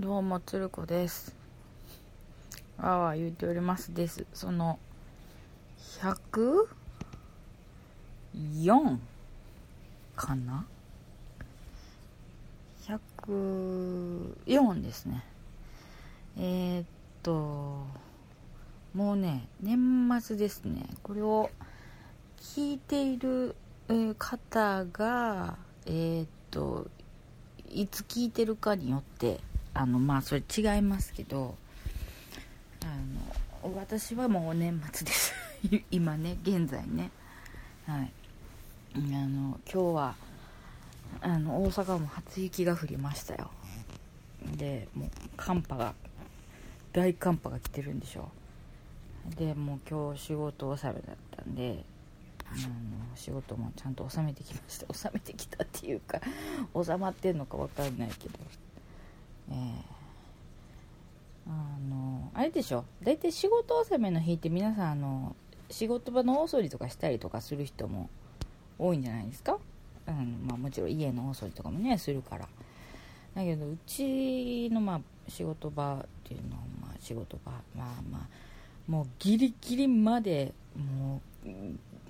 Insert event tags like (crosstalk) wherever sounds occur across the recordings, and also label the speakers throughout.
Speaker 1: どうも鶴子です。ああ言うておりますです。その104かな？104ですね。えー、っともうね年末ですね。これを聞いている方がえー、っといつ聞いてるかによってあのまあそれ違いますけどあの私はもう年末です。(laughs) 今ね現在ね。はい。あの今日はあの大阪も初雪が降りましたよ。でもう寒波が大寒波が来てるんでしょでもう今日仕事納めだったんであの仕事もちゃんと収めてきました。収めてきたっていうか収まってんのか分かんないけど。えー、あのあれでしょ？大体仕事納めの日って皆さんあの仕事場の大掃除とかしたりとかする人も多いんじゃないですか、うんまあ、もちろん家の大掃除とかもねするから。だけどうちのまあ仕事場っていうのはまあ仕事場。まあまあもうギリギリまでもう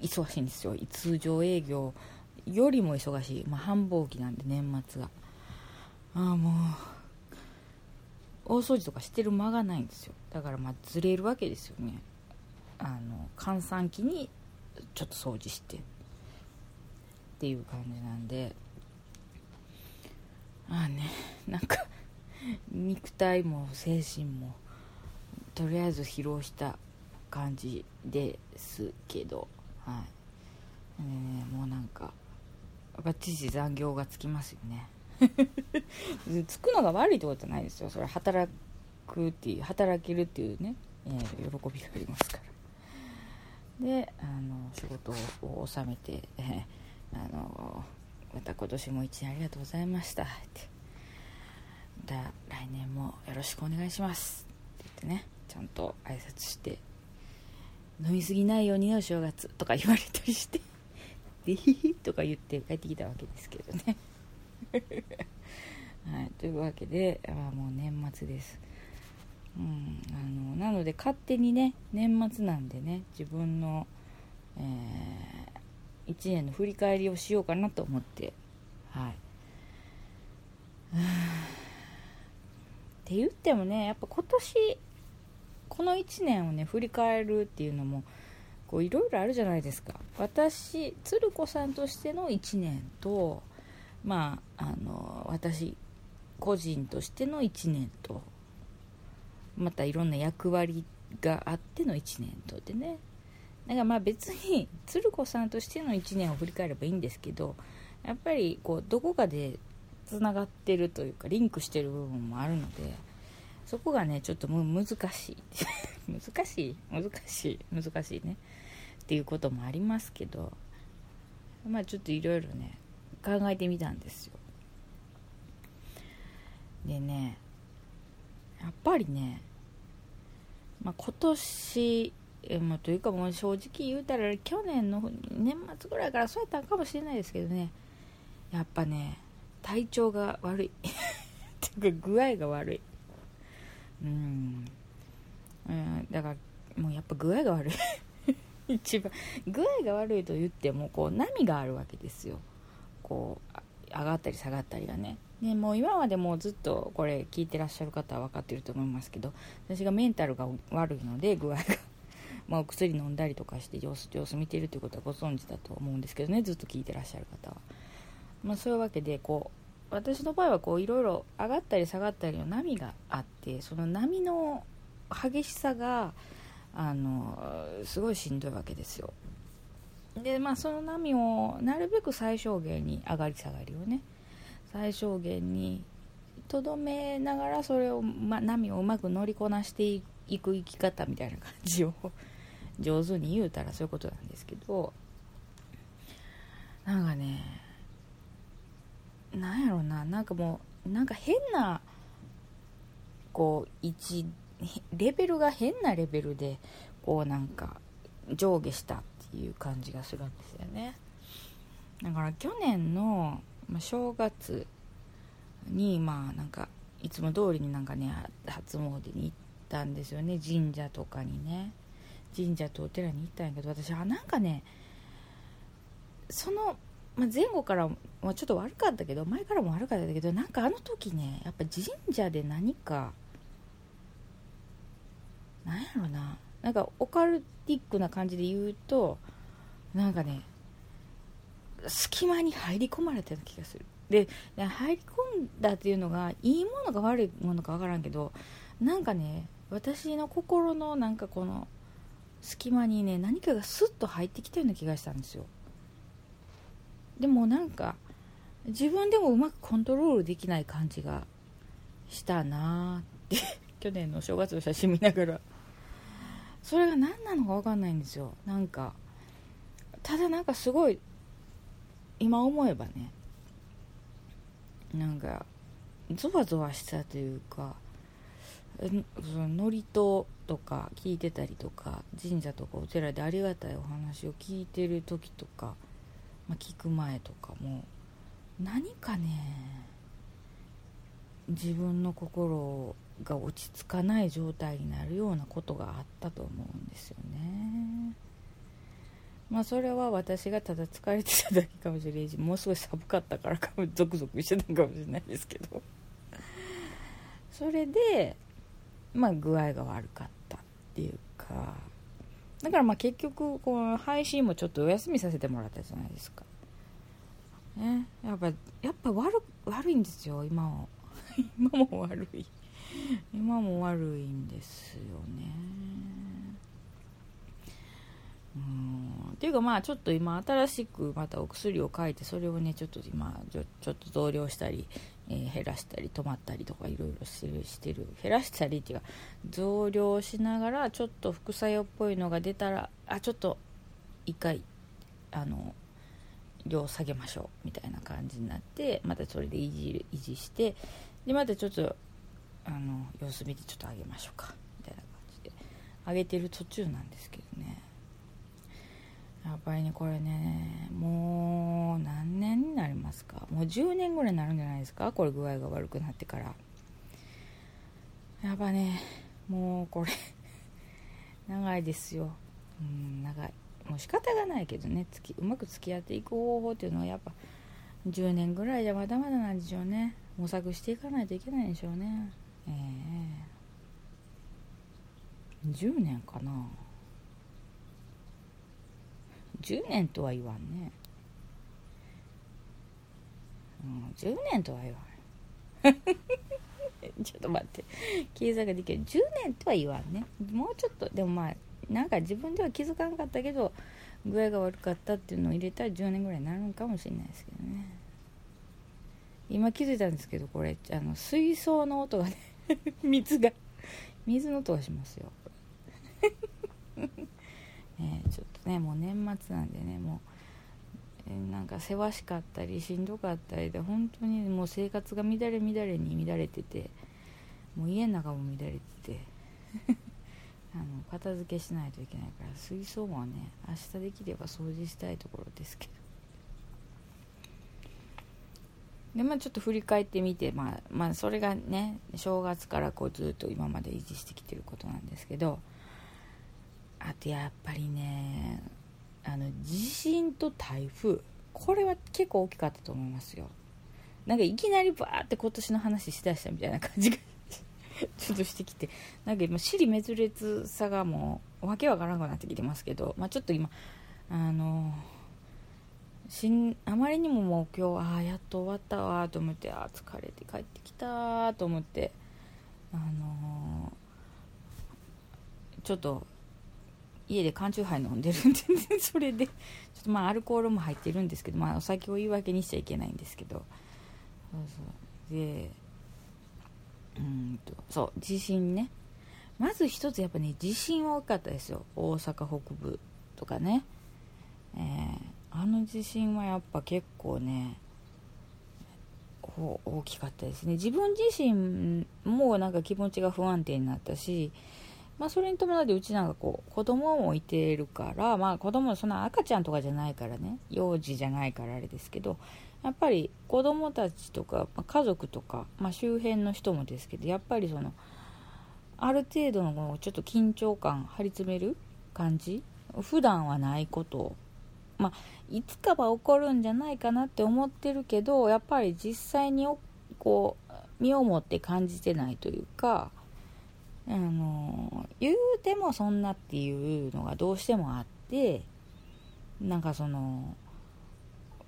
Speaker 1: 忙しいんですよ。通常営業よりも忙しい、まあ、繁忙期なんで年末が。ああもう大掃除とかしてる間がないんですよ。だからまあずれるわけですよね。あの閑散期にちょっと掃除して。っていう感じなんで。ああねなんか肉体も精神もとりあえず疲労した感じですけど。はい、ね、もうなんかバッチリ残業がつきますよね。(laughs) つくのが悪いってことじゃないですよ。それ働くっていう働けるっていうね、えー、喜びがありますから。であの仕事を収めて、えー、あのまた今年も一年ありがとうございました。って。また来年もよろしくお願いします。って言ってねちゃんと挨拶して飲みすぎないようにねお正月。とか言われたりして。でヒヒとか言って帰ってきたわけですけどね。(laughs) はいというわけであもう年末です。うんあのなので勝手にね年末なんでね自分の、えー、1年の振り返りをしようかなと思って。はい。って言ってもねやっぱ今年この1年をね振り返るっていうのもいろいろあるじゃないですか。私鶴子さんとしての1年とまああの私個人としての1年とまたいろんな役割があっての1年とでね。だからまあ別に鶴子さんとしての1年を振り返ればいいんですけどやっぱりこうどこかでつながってるというかリンクしてる部分もあるのでそこがねちょっと難しい。(laughs) 難しい？難しい？難しいね。っていうこともありますけどまあちょっといろいろね考えてみたんですよ。でねやっぱりね、まあ、今年えまあ、というかもう正直言うたら去年の年末ぐらいからそうやったんかもしれないですけどねやっぱね体調が悪い。っ (laughs) ていうか具合が悪い。うん、うん、だからもうやっぱ具合が悪い。(laughs) 一番具合が悪いと言ってもこう波があるわけですよ。こう上がったり下がったりがね。ねもう今までもずっとこれ聞いてらっしゃる方は分かってると思いますけど私がメンタルが悪いので具合が。(laughs) まあお薬飲んだりとかして様子様子見てるということはご存知だと思うんですけどねずっと聞いてらっしゃる方は。まあそういうわけでこう私の場合はこういろいろ上がったり下がったりの波があってその波の激しさがあのすごいしんどいわけですよ。でまあその波をなるべく最小限に上がり下がりをね最小限にとどめながらそれを、ま、波をうまく乗りこなしていく生き方みたいな感じを (laughs) 上手に言うたらそういうことなんですけどなんかねなんやろうななんかもうなんか変なこう1レベルが変なレベルでこうなんか上下したいう感じがするんですよね。だから去年の正月にまあなんかいつも通りになんかね初詣に行ったんですよね。神社とかにね。神社とお寺に行ったんやけど私はなんかねその、ま、前後からはちょっと悪かったけど前からも悪かったけどなんかあの時ねやっぱ神社で何かなんやろな。なんかオカルティックな感じで言うとなんかね隙間に入り込まれたような気がする。で入り込んだっていうのがいいものか悪いものか分からんけどなんかね私の心のなんかこの隙間にね何かがスッと入ってきたような気がしたんですよ。でもなんか自分でもうまくコントロールできない感じがしたなーって。(laughs) 去年のお正月の写真見ながら。それが何なのか分かんないんですよ。なんかただなんかすごい今思えばねなんかゾワゾワしたというかその祝詞とか聞いてたりとか神社とかお寺でありがたいお話を聞いてる時とか、まあ、聞く前とかも何かね自分の心をが落ち着かない状態になるようなことがあったと思うんですよね。まあそれは私がただ疲れてただけかもしれんしもうすごい寒かったからかも (laughs) ゾクゾクしてたかもしれないですけど。それでまあ具合が悪かったっていうか。だからまあ結局この配信もちょっとお休みさせてもらったじゃないですか。ね。やっぱやっぱ悪悪いんですよ今も (laughs) 今も悪い。今も悪いんですよね。うん。ていうかまあちょっと今新しくまたお薬を書いてそれをねちょっと今ちょちょっと増量したり、えー、減らしたり止まったりとかいろいろしてる。減らしたりっていうか増量しながらちょっと副作用っぽいのが出たらあちょっと一回あの量下げましょうみたいな感じになってまたそれで維持維持してでまたちょっとあの様子見てちょっと上げましょうか。みたいな感じで。上げてる途中なんですけどね。やっぱりねこれねもう何年になりますか？もう10年ぐらいになるんじゃないですか？これ具合が悪くなってから。やっぱねもうこれ (laughs) 長いですよ。うん長い。もう仕方がないけどね。つきうまく付き合っていく方法っていうのはやっぱ10年ぐらいじゃまだまだなんでしょうね。模索していかないといけないんでしょうね。えー、10年かな。10年とは言わんね、うん、10年とは言わん。(laughs) ちょっと待って。計算ができる10年とは言わんね。もうちょっと。でもまあなんか自分では気づかなかったけど具合が悪かったっていうのを入れたら10年ぐらいになるのかもしれないですけどね。今気づいたんですけどこれあの水槽の音がね (laughs) 水が。水の音がしますよ。ね、(laughs) ちょっとねもう年末なんでねもう、なんかせわしかったりしんどかったりで本当にもう生活が乱れ乱れに乱れててもう家の中も乱れてて (laughs) あの片付けしないといけないから水槽もね明日できれば掃除したいところですけど。でまあちょっと振り返ってみて、まあ、まあそれがね正月からこうずっと今まで維持してきてることなんですけどあとやっぱりねあの地震と台風これは結構大きかったと思いますよ。なんかいきなりバーって今年の話しだしたみたいな感じが (laughs) ちょっとしてきてなんか今尻滅裂さがもうわけわからんくなってきてますけど、まあ、ちょっと今あのしんあまりにももう今日ああやっと終わったわと思ってあ疲れて帰ってきたと思ってあのー、ちょっと家で缶チューハイ飲んでるんで、ね、それでちょっとまあアルコールも入ってるんですけど、まあ、お酒を言い訳にしちゃいけないんですけどそうそう。でうんとそう地震ね。まず一つやっぱね地震は大きかったですよ。大阪北部とかね、えー、あの地震はやっぱ結構ね大きかったですね。自分自身もなんか気持ちが不安定になったしまあ、それに伴ってうちなんかこう子供もいてるから、まあ、子供そんな赤ちゃんとかじゃないからね幼児じゃないからあれですけどやっぱり子供たちとか、まあ、家族とか、まあ、周辺の人もですけどやっぱりそのある程度のちょっと緊張感張り詰める感じ普段はないことまあいつかは起こるんじゃないかなって思ってるけどやっぱり実際にこう身をもって感じてないというかあの言うてもそんなっていうのがどうしてもあってなんかその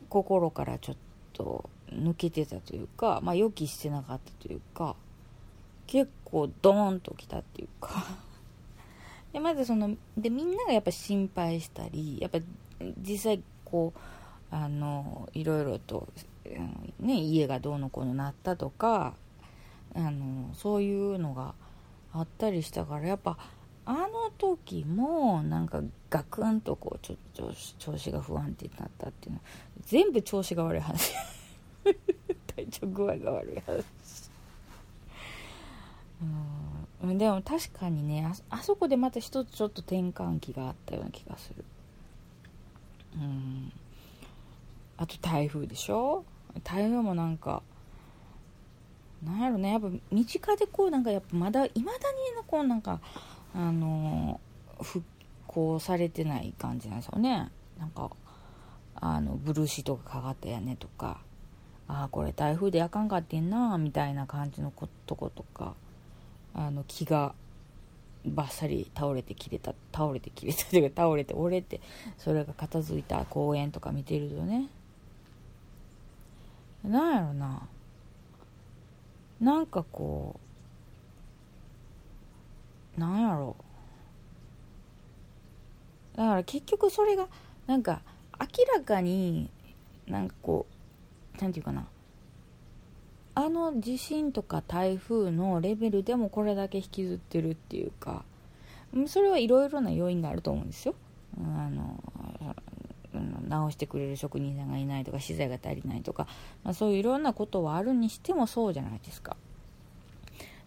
Speaker 1: 心からちょっと抜けてたというか、まあ、予期してなかったというか結構ドーンときたっていうか。(laughs) でまずそのでみんながやっぱ心配したりやっぱ実際こうあのいろいろと、ね、家がどうのこうのなったとかあのそういうのがあったりしたからやっぱあの時もなんかガクンとこうちょっと調子が不安定になったっていうの全部調子が悪い話。(laughs) 体調具合が悪い話。うん。でも確かにねあそこでまた一つちょっと転換期があったような気がする。うん。あと台風でしょ？台風もなんかなんやろね。やっぱ身近でこうなんかやっぱまだいまだにこうなんかあの復興されてない感じなんですよね。なんかあのブルーシートがかかったやねとかああこれ台風であかんかってんなみたいな感じのとことかあの木がバッサリ倒れて切れた倒れて切れたというか倒れて折れてそれが片付いた公園とか見てるとね。なんやろな。なんかこうなんやろ。だから結局それがなんか明らかになんかこう何て言うかな。あの地震とか台風のレベルでもこれだけ引きずってるっていうかそれはいろいろな要因があると思うんですよ。あの直してくれる職人さんがいないとか資材が足りないとか、まあ、そういういろんなことはあるにしてもそうじゃないですか。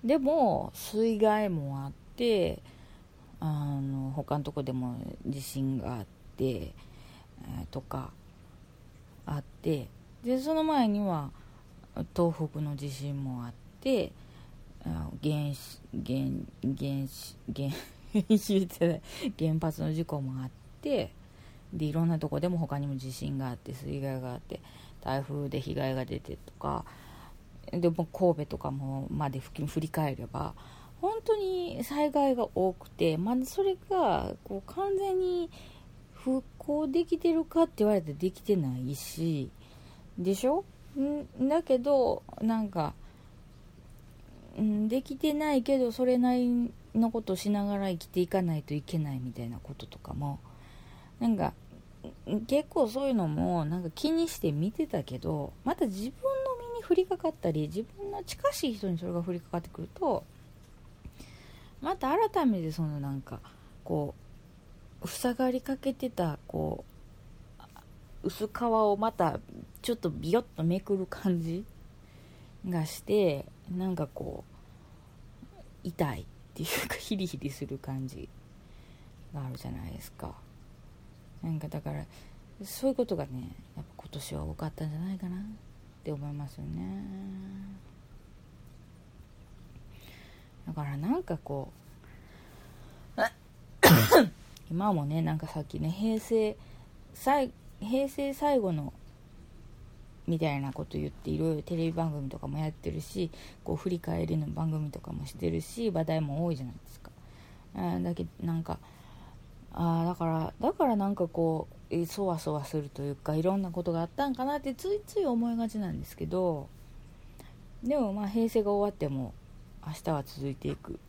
Speaker 1: でも水害もあってあの他のとこでも地震があって、えー、とかあってでその前には東北の地震もあって原子原原子原原発の事故もあってでいろんなとこでも他にも地震があって水害があって台風で被害が出てとかでも神戸とかもまで振り返れば本当に災害が多くて、まずそれがこう完全に復興できてるかって言われてできてないしでしょ？んだけどなんかんできてないけどそれなりのことしながら生きていかないといけないみたいなこととかもなんか結構そういうのもなんか気にして見てたけどまた自分の身に降りかかったり自分の近しい人にそれが降りかかってくるとまた改めてそのなんかこう塞がりかけてたこう薄皮をまたちょっとビヨッとめくる感じがしてなんかこう痛いっていうかヒリヒリする感じがあるじゃないですか。なんかだからそういうことがねやっぱ今年は多かったんじゃないかなって思いますよねだからなんかこう (laughs) 今もねなんかさっきね平成最平成最後のみたいなこと言っていろいろテレビ番組とかもやってるしこう振り返りの番組とかもしてるし話題も多いじゃないですか。あだけどなんかあだからだからなんかこうそわそわするというかいろんなことがあったんかなってついつい思いがちなんですけどでもまあ平成が終わっても明日は続いていく。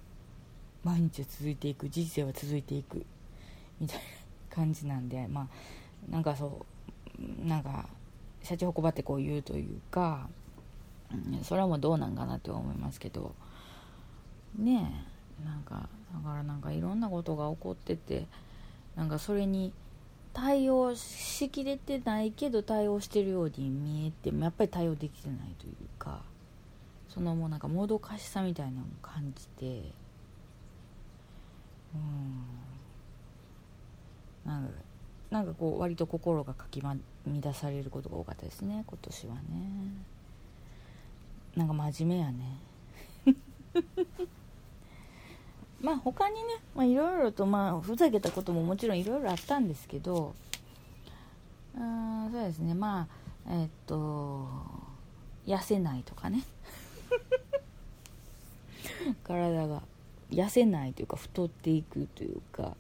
Speaker 1: 毎日は続いていく。人生は続いていく。みたいな感じなんでまあなんかそうなんかシャチホコばってこう言うというか、うん、それはもうどうなんかなって思いますけど。ねえなんかだからなんかいろんなことが起こっててなんかそれに対応しきれてないけど対応してるように見えてもやっぱり対応できてないというかそのもうなんかもどかしさみたいなのを感じてうん。なんかなんかこう割と心がかき乱されることが多かったですね今年はね。なんか真面目やね。(laughs) まあ他にねいろいろとまあふざけたことももちろんいろいろあったんですけどあそうですね。まあえっと痩せないとかね。(laughs) 体が痩せないというか太っていくというか、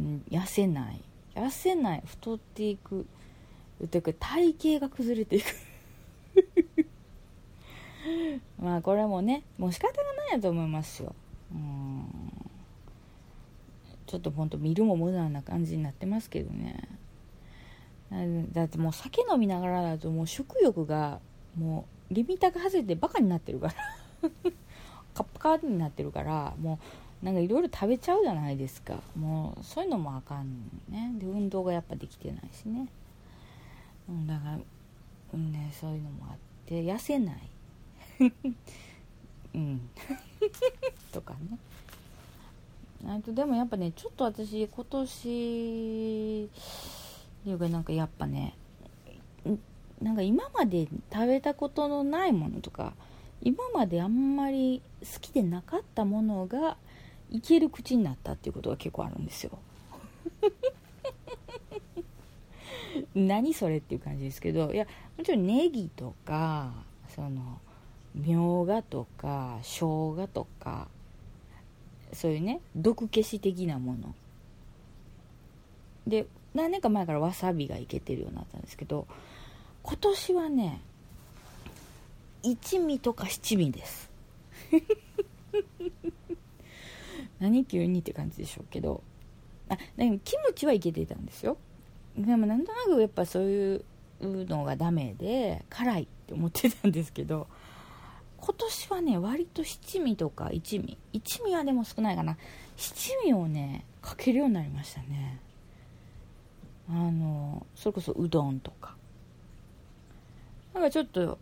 Speaker 1: ん、痩せない。痩せない太っていく。というか体型が崩れていく。(laughs) まあこれもねもう仕方がないやと思いますよ。うん。ちょっとほんと見るも無駄な感じになってますけどね。だってもう酒飲みながらだともう食欲がもうリミッターが外れてバカになってるから。(laughs) カップカーになってるからもうなんかいろいろ食べちゃうじゃないですか。もうそういうのもあかんね。で運動がやっぱできてないしね、うん、だから、うんね、そういうのもあって痩せない。(laughs) うん。(laughs) とかね。あとでもやっぱねちょっと私今年っていうかなんかやっぱねなんか今まで食べたことのないものとか今まであんまり好きでなかったものがいける口になったっていうことが結構あるんですよ。(laughs) 何それっていう感じですけどいやもちろんネギとかそのみょうがとか生姜とかそういうね毒消し的なもの。で何年か前からわさびがいけてるようになったんですけど今年はね一味とか七味です。何急にって感じでしょうけど。あでもキムチはいけてたんですよ。でもなんとなくやっぱそういうのがダメで辛いって思ってたんですけど。今年はね割と七味とか一味。一味はでも少ないかな。七味をねかけるようになりましたね。あのそれこそうどんとか。なんかちょっと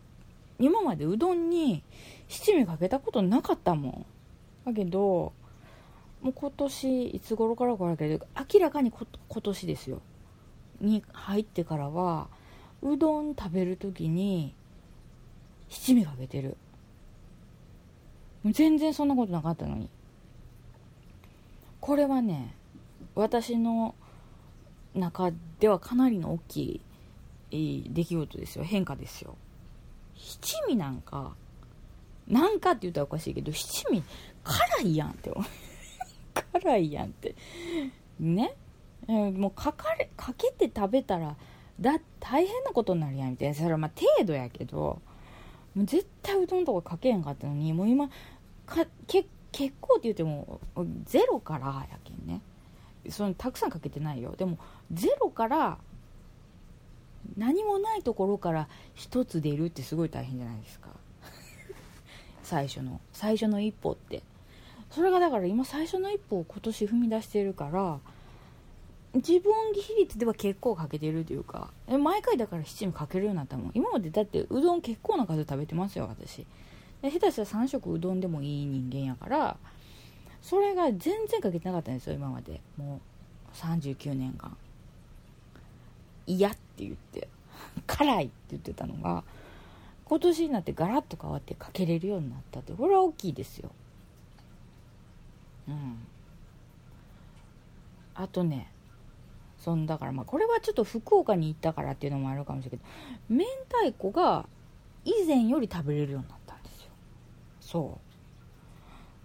Speaker 1: 今までうどんに七味かけたことなかったもん。だけどもう今年いつ頃からかだけど明らかに今年ですよ。に入ってからはうどん食べる時に七味かけてる。全然そんなことなかったのに。これはね私の中ではかなりの大きい出来事ですよ。変化ですよ。七味なんかなんかって言ったらおかしいけど七味辛いやんって思う。辛いやんって。ね、もうかかれかけて食べたらだ大変なことになるやんみたいな。それはまあ程度やけどもう絶対うどんとかかけへんかったのにもう今かけ結構って言ってもゼロからやけんね。そのたくさんかけてないよ。でもゼロから何もないところから1つ出るってすごい大変じゃないですか。(laughs) 最初の最初の一歩って。それがだから今最初の一歩を今年踏み出してるから自分比率では結構かけてるというか毎回だから七味かけるようになったもん。今までだってうどん結構な数食べてますよ私。で下手したら3食うどんでもいい人間やからそれが全然かけてなかったんですよ今まで。もう39年間。嫌って言って。辛いって言ってたのが今年になってガラッと変わってかけれるようになったってこれは大きいですよ。うん。あとねそんだからまあこれはちょっと福岡に行ったからっていうのもあるかもしれないけど明太子が以前より食べれるようになったんですよ。そ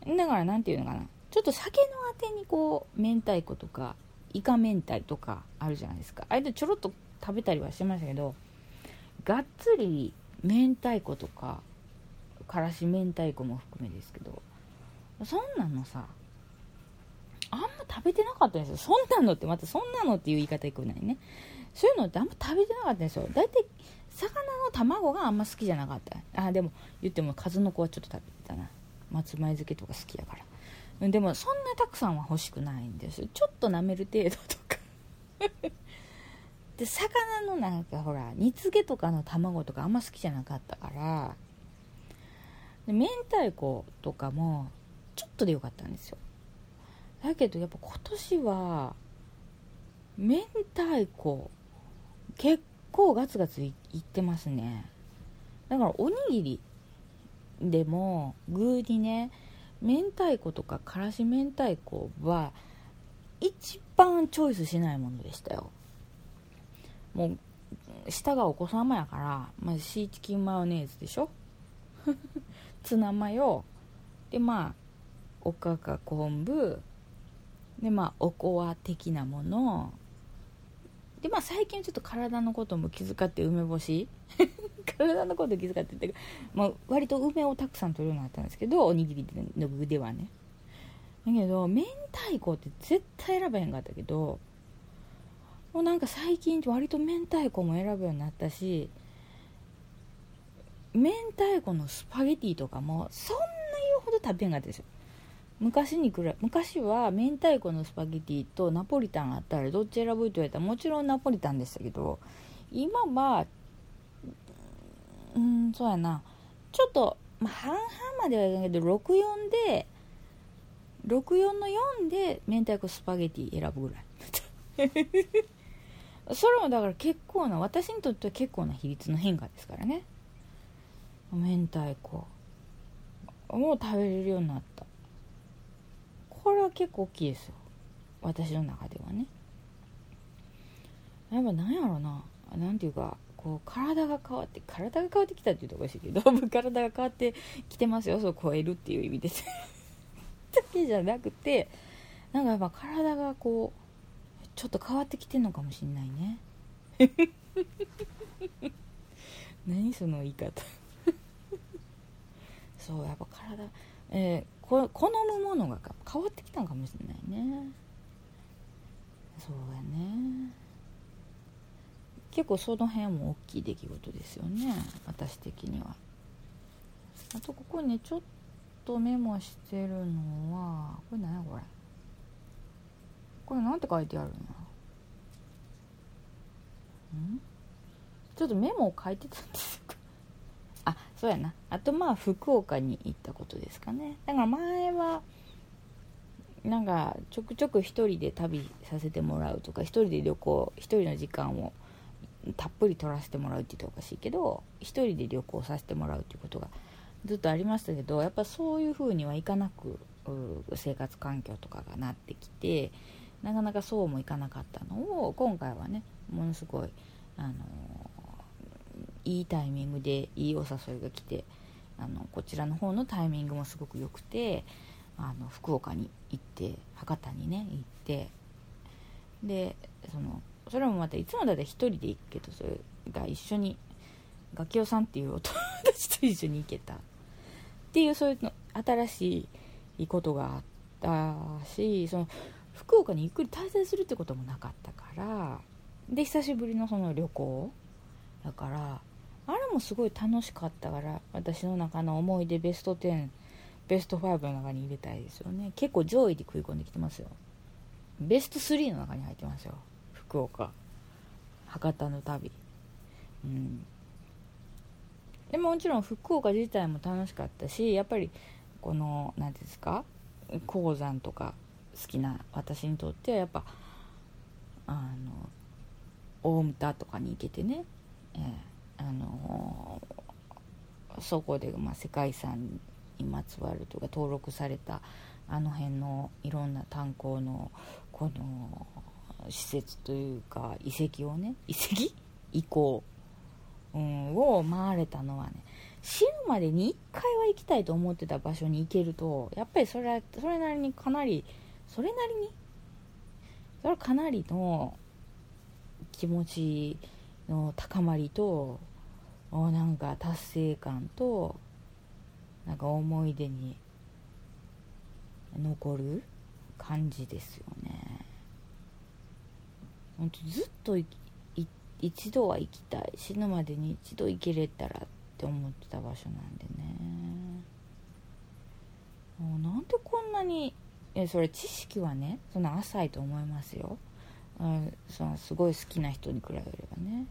Speaker 1: う。だから何て言うのかな。ちょっと酒のあてにこう明太子とかイカ明太とかあるじゃないですか。あれでちょろっと食べたりはしてましたけどがっつり明太子とかからし明太子も含めですけどそんなのさあんま食べてなかったんですよ。そんなのってまたそんなのっていう言い方いくないね。そういうのってあんま食べてなかったんですよ。大体魚の卵があんま好きじゃなかった。あでも言っても数の子はちょっと食べてたな。松前漬けとか好きやから。でもそんなたくさんは欲しくないんですちょっと舐める程度とか。で魚のなんかほら煮付けとかの卵とかあんま好きじゃなかったから。で明太子とかもちょっとでよかったんですよ。だけどやっぱ今年は明太子結構ガツガツいいってますね。だからおにぎりでも具にね明太子とかからし明太子は一番チョイスしないものでしたよ。もう下がお子様やからまずシーチキンマヨネーズでしょ？(laughs) ツナマヨ。でまあおかか昆布。でまあおこわ的なもの。でまあ最近ちょっと体のことも気遣って梅干し。(laughs) 体のこと気遣ってて、まあ、割と梅をたくさん取るようになったんですけどおにぎりの具ではね。だけど明太子って絶対選べへんかったけどもうなんか最近割と明太子も選ぶようになったし明太子のスパゲティとかもそんな言うほど食べへんかったですよ。昔にくら昔は明太子のスパゲティとナポリタンあったらどっち選ぶって言われたらもちろんナポリタンでしたけど今はうんそうやな。ちょっと、まあ、半々まではいかんけど64で64の4で明太子スパゲティ選ぶぐらい。(laughs) それもだから結構な私にとっては結構な比率の変化ですからね。明太子。もう食べれるようになった。これは結構大きいですよ。私の中ではね。やっぱ何やろな。何ていうかこう体が変わって体が変わってきたっていうとおかしいけど (laughs) 体が変わってきてますよ。そう超えるっていう意味で (laughs) だけじゃなくてなんかやっぱ体がこうちょっと変わってきてんのかもしんないね。(laughs) 何その言い方。そうやっぱ体えー、こ好むものが変わってきたのかもしれないね。そうやね。結構その辺も大きい出来事ですよね私的には。あとここにちょっとメモしてるのはこれ何やこれ。これなんて書いてあるの？ん？ちょっとメモを書いてたんですよ。そうやな。あとまあ福岡に行ったことですかね。だから前はなんかちょくちょく一人で旅させてもらうとか一人で旅行一人の時間をたっぷり取らせてもらうって言っておかしいけど一人で旅行させてもらうっていうことがずっとありましたけどやっぱそういう風にはいかなく生活環境とかがなってきてなかなかそうもいかなかったのを今回はねものすごい、あのいいタイミングでいいお誘いが来てあのこちらの方のタイミングもすごく良くてあの福岡に行って博多にね行ってでそのそれもまたいつもだって1人で行くけどそれが一緒にガキオさんっていうお友達と一緒に行けた。っていうそういうの新しいことがあったしその福岡にゆっくり滞在するってこともなかったからで久しぶりのその旅行だからあれもすごい楽しかったから私の中の思い出ベスト10ベスト5の中に入れたいですよね。結構上位で食い込んできてますよ。ベスト3の中に入ってますよ。福岡。博多の旅。うん。でももちろん福岡自体も楽しかったしやっぱりこの何ですか鉱山とか好きな私にとってはやっぱあの大牟田とかに行けてね、えー、あの、そこで、まあ、世界遺産にまつわるとか登録されたあの辺のいろんな炭鉱のこの施設というか遺跡をね (laughs) 遺跡？遺構、うん、を回れたのはね死ぬまでに1回は行きたいと思ってた場所に行けるとやっぱりそれはそれなりにかなりそれなりに？それはかなりの気持ちの高まりとおなんか達成感となんか思い出に残る感じですよね。本当ずっと一度は行きたい。死ぬまでに一度行けれたらって思ってた場所なんでね。もうなんでこんなにえそれ知識はねそんな浅いと思いますよ、うん、そのすごい好きな人に比べればね。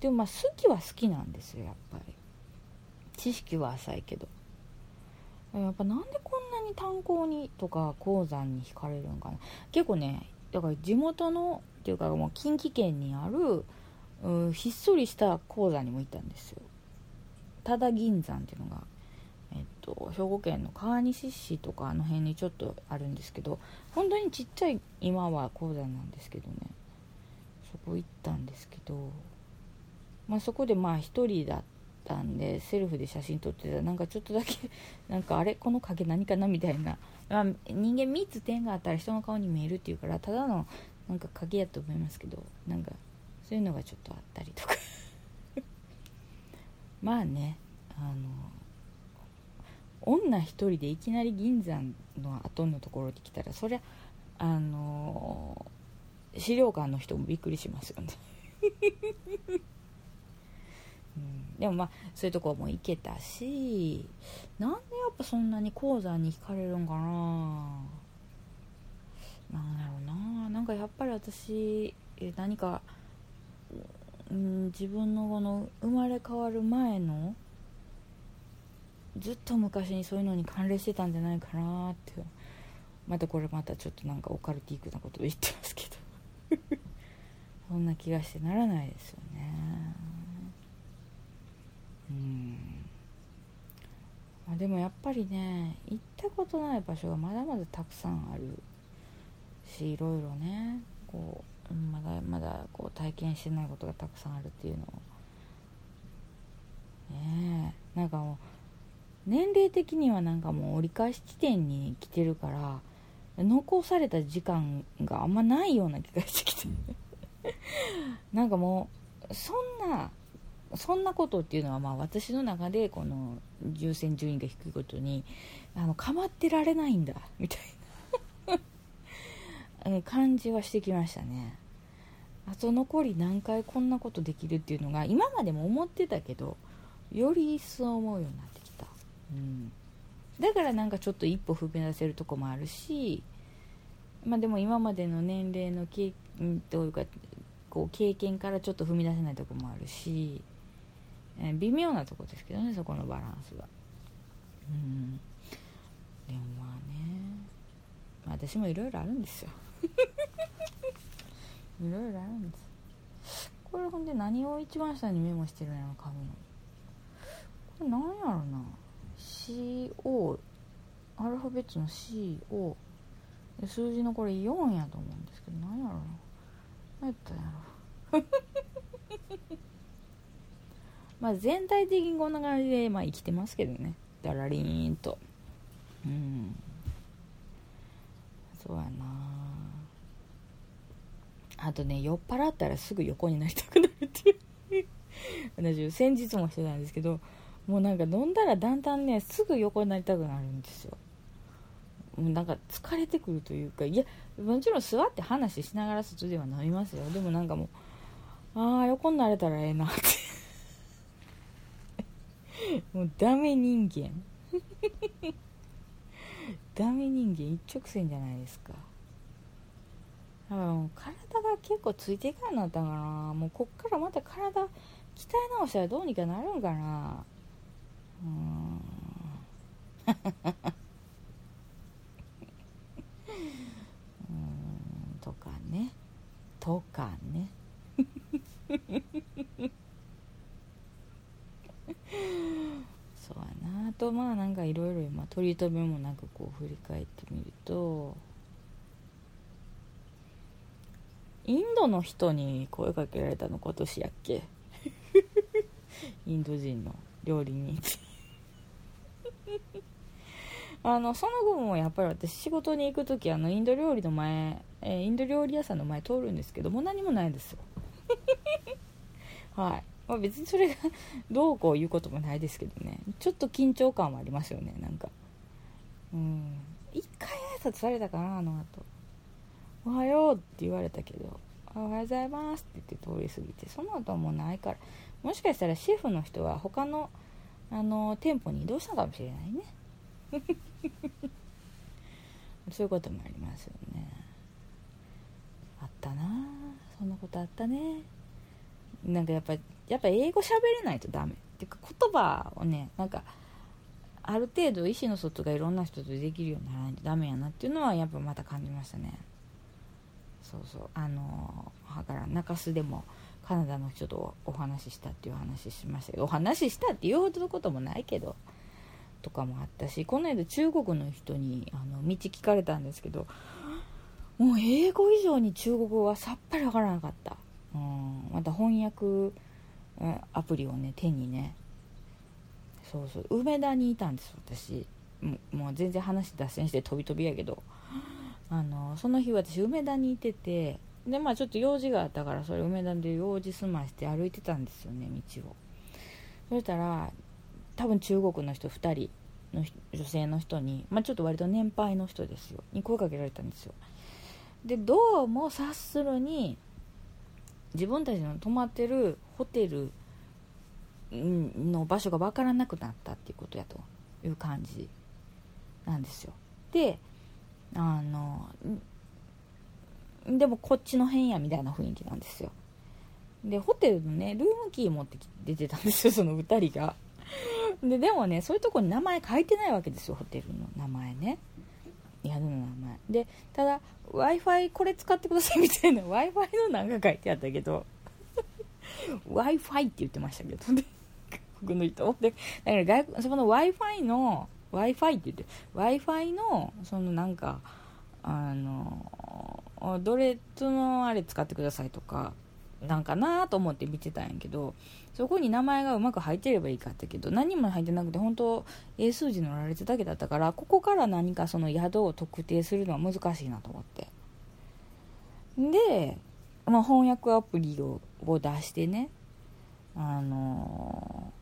Speaker 1: でもまあ好きは好きなんですよやっぱり。知識は浅いけど。やっぱなんでこんなに炭鉱にとか鉱山に惹かれるんかな。結構ねだから地元のっていうかもう近畿圏にあるうひっそりした鉱山にも行ったんですよ。多田銀山っていうのが、えっと、兵庫県の川西市とかあの辺にちょっとあるんですけど本当にちっちゃい今は鉱山なんですけどね。そこ行ったんですけど、まあ、そこでまあ1人だったんでセルフで写真撮ってたらなんかちょっとだけなんかあれこの影何かなみたいな、(laughs) まあ、人間3つ点があったら人の顔に見えるっていうからただのなんか影やと思いますけどなんかそういうのがちょっとあったりとか。(laughs) まあねあの女一人でいきなり銀山の後のところに来たらそりゃあの資料館の人もびっくりしますよね。(laughs) でもまあそういうとこも行けたしなんでやっぱそんなに鉱山に惹かれるんかな。なんだろうな。なんかやっぱり私何かうん、自分のこの生まれ変わる前のずっと昔にそういうのに関連してたんじゃないかなってまたこれまたちょっとなんかオカルティックなこと言ってますけど。(laughs) そんな気がしてならないですよね。うん。まあ、でもやっぱりね行ったことない場所がまだまだたくさんあるしいろいろねこうまだまだこう体験してないことがたくさんあるっていうのをねえなんかもう年齢的にはなんかもう折り返し地点に来てるから残された時間があんまないような気がしてきて。(laughs) なんかもうそんなそんなことっていうのはまあ私の中でこの優先順位が低いことにあの構ってられないんだみたいな。(laughs) 感じはしてきましたね。あと残り何回こんなことできるっていうのが今までも思ってたけどより一層思うようになってきた、うん、だからなんかちょっと一歩踏み出せるとこもあるしまあでも今までの年齢の経というかこう経験からちょっと踏み出せないとこもあるし、え、微妙なとこですけどねそこのバランスは。うん。でもまあね、私もいろいろあるんですよ。いろいろあるんです。これほんで何を一番下にメモしてるんやろ紙の。これ何やろな。CO アルファベットの CO 数字のこれ4やと思うんですけど何やろな。何やったんやろ。まあ全体的にこんな感じでまあ生きてますけどね。だらりーんと。うん。そうやな。あとね酔っ払ったらすぐ横になりたくなるっていう。私先日もしてたんですけどもうなんか飲んだらだんだんねすぐ横になりたくなるんですよ。もうなんか疲れてくるというかいやもちろん座って話しながら外では飲みますよ。でもなんかもうああ横になれたらええなって。もうダメ人間。(laughs) ダメ人間一直線じゃないですか。体が結構ついていかんなったかな。もうこっからまた体鍛え直したらどうにかなるんかな。うん。(laughs) うん。とかね。とかね。(laughs) (laughs) そうやな。あとまあなんかいろいろ今取り留めもなくこう振り返ってみるとインドの人に声かけられたの今年やっけ？インド人の料理人 (laughs) あのその後もやっぱり私仕事に行く時あのインド料理の前、えー、インド料理屋さんの前通るんですけどもう何もないんですよ。(laughs) はい、まあ、別にそれが (laughs) どうこう言うこともないですけどねちょっと緊張感はありますよねなんかうん一回挨拶されたかなあの後おはようって言われたけど、おはようございますって言って通り過ぎて、その後もないから、もしかしたらシェフの人は他の、あの、店舗に移動したかもしれないね。(laughs) そういうこともありますよね。あったなそんなことあったね。なんかやっぱり、やっぱ英語喋れないとダメ。っていうか言葉をね、なんか、ある程度意思の外がいろんな人とできるようにならないとダメやなっていうのはやっぱまた感じましたね。そうそうあのだから中洲でもカナダの人とお話ししたっていう話しましたけどお話ししたっていうほどのこともないけどとかもあったしこの間中国の人にあの道聞かれたんですけどもう英語以上に中国語はさっぱりわからなかった、うん、また翻訳アプリをね手にね。そうそう。梅田にいたんです私。もう全然話脱線して飛び飛びやけど。あのその日私梅田にいててでまあちょっと用事があったからそれ梅田で用事済まして歩いてたんですよね道を。そしたら多分中国の人2人の女性の人に、まあ、ちょっと割と年配の人ですよ。に声かけられたんですよ。でどうも察するに自分たちの泊まってるホテルの場所が分からなくなったっていうことやという感じなんですよ。であのでもこっちの辺やみたいな雰囲気なんですよ。でホテルのねルームキー持って出てたんですよその2人が。ででもねそういうとこに名前書いてないわけですよホテルの名前ね。宿の名前。でただ w i f i これ使ってくださいみたいな w i f i のなんか書いてあったけど w i f i って言ってましたけどね国の人。でだから外国そこの w i f i の w i f i って言って w i f i のそのなんかあのどれとのあれ使ってくださいとかなんかなと思って見てたんやけどそこに名前がうまく入ってればいいかったけど何も入ってなくて本当英数字乗られてただけだったからここから何かその宿を特定するのは難しいなと思って。で、まあ、翻訳アプリをを出してねあの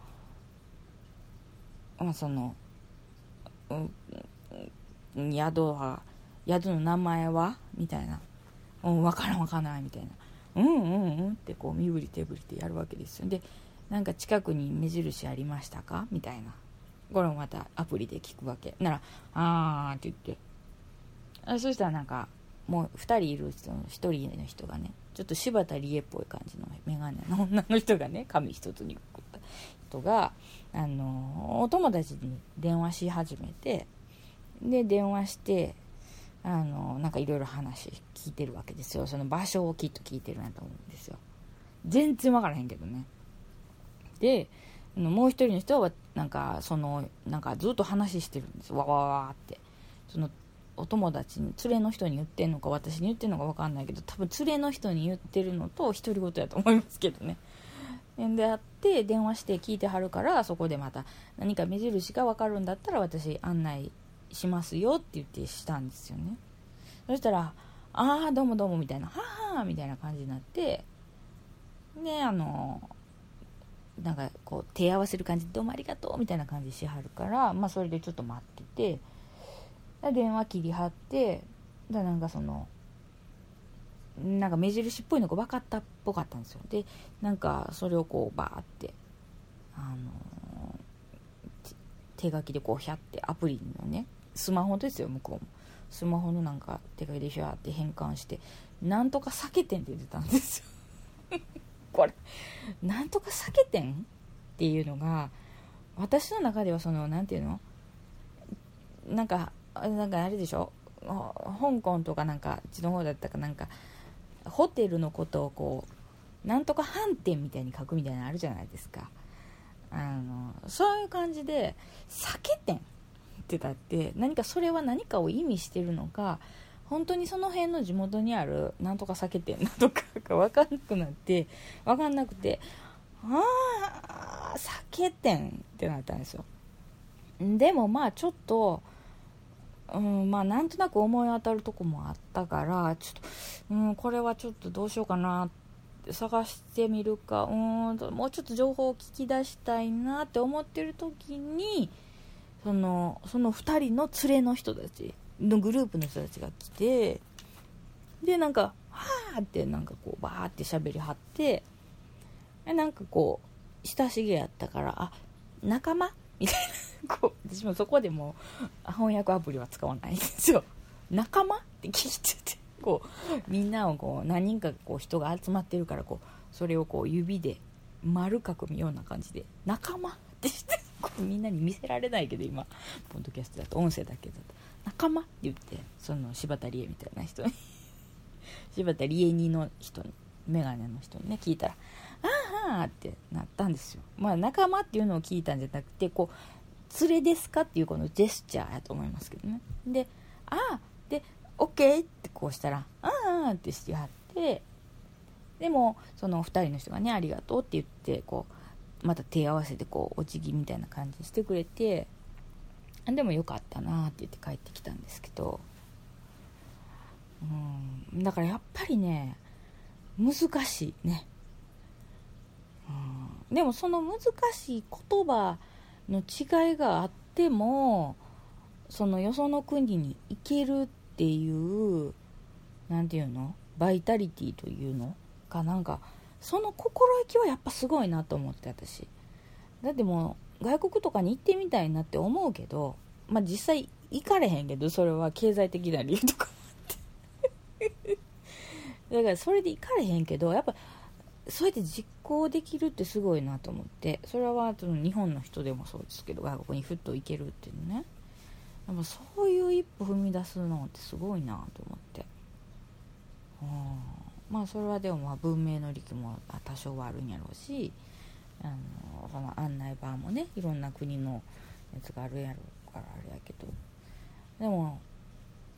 Speaker 1: まあその、うん、宿は宿の名前はみたいな、うん、分からん分からないみたいな。うんうんうんってこう身振り手振りってやるわけですよ。でなんか近くに目印ありましたか？みたいな。これもまたアプリで聞くわけ。なら「あー」って言って。あそしたらなんかもう2人いる人の1人の人がねちょっと柴田理恵っぽい感じの眼鏡の女の人がね髪一つにくくった人があのお友達に電話し始めてで電話してあのなんかいろいろ話聞いてるわけですよ。その場所をきっと聞いてるなと思うんですよ。全然分からへんけどね。でもう一人の人はなんかそのなんかずっと話してるんですわわわって。そのお友達に連れの人に言ってんのか私に言ってんのか分かんないけど多分連れの人に言ってるのと独り言やと思いますけどね。であって電話して聞いてはるからそこでまた何か目印が分かるんだったら私案内しますよって言ってしたんですよね。そしたら「ああどうもどうも」みたいな「ははみたいな感じになってであのなんかこう手合わせる感じで「どうもありがとう」みたいな感じしはるからまあそれでちょっと待ってて電話切りはってだなんかそのなんか目印っぽいのが分かったっぽかったんですよ。でなんかそれをこうバーってあの手書きでこうひゃってアプリのねスマホですよ向こうもスマホのなんか手書きでひゃって変換してなんとか避けてんって言ってたんですよ。(laughs) これなんとか避けてんっていうのが私の中ではその何て言うの？なんかなんかあれでしょ？香港とかなんかうちの方だったかなんかホテルのことをこうなんとか飯店みたいに書くみたいなのあるじゃないですか。あのそういう感じで酒店ってたって何かそれは何かを意味してるのか本当にその辺の地元にあるなんとか酒店なんとかが分かんなくなって分かんなくてああ酒店ってなったんですよ。でもまあちょっとうんまあなんとなく思い当たるとこもあったからちょっと、うん、これはちょっとどうしようかな探してみるかうんもうちょっと情報を聞き出したいなって思ってる時にそのその2人の連れの人たちのグループの人たちが来てでなんか「はあ」ってなんかこうバーって喋りはってなんかこう親しげやったから「あ仲間?」みたいなこう私もそこでも翻訳アプリは使わないんですよ仲間？って聞いててこうみんなをこう何人かこう人が集まってるからこうそれをこう指で丸書く見ような感じで「仲間?」ってしてみんなに見せられないけど今ポッドキャストだと音声だけだと仲間って言ってその柴田理恵みたいな人に (laughs) 柴田理恵人の人に眼鏡の人にね聞いたら「ああ」ってなったんですよ。まあ仲間っていうのを聞いたんじゃなくてこう連れですかっていうこのジェスチャーやと思いますけどね。で「ああ」で「OK」ってこうしたら「ああ」ってしてはってでもその2人の人がね「ありがとう」って言ってこうまた手合わせてこうお辞儀みたいな感じしてくれてでもよかったなって言って帰ってきたんですけどうんだからやっぱりね難しいね、うん、でもその難しい言葉の違いがあってもそのよその国に行けるっていう何て言うの？バイタリティというの？かなんかその心意気はやっぱすごいなと思って私。だってもう外国とかに行ってみたいなって思うけどまあ実際行かれへんけどそれは経済的な理由とかあって。(laughs) だからそれで行かれへんけどやっぱそうやって実行できるってすごいなと思って。それはその日本の人でもそうですけど外国にふっと行けるっていうね。やっぱそういう一歩踏み出すのってすごいなと思って、うん、まあそれはでもまあ文明の利器も多少はあるんやろうしあのその案内板もねいろんな国のやつがあるやろうからあれやけど。でも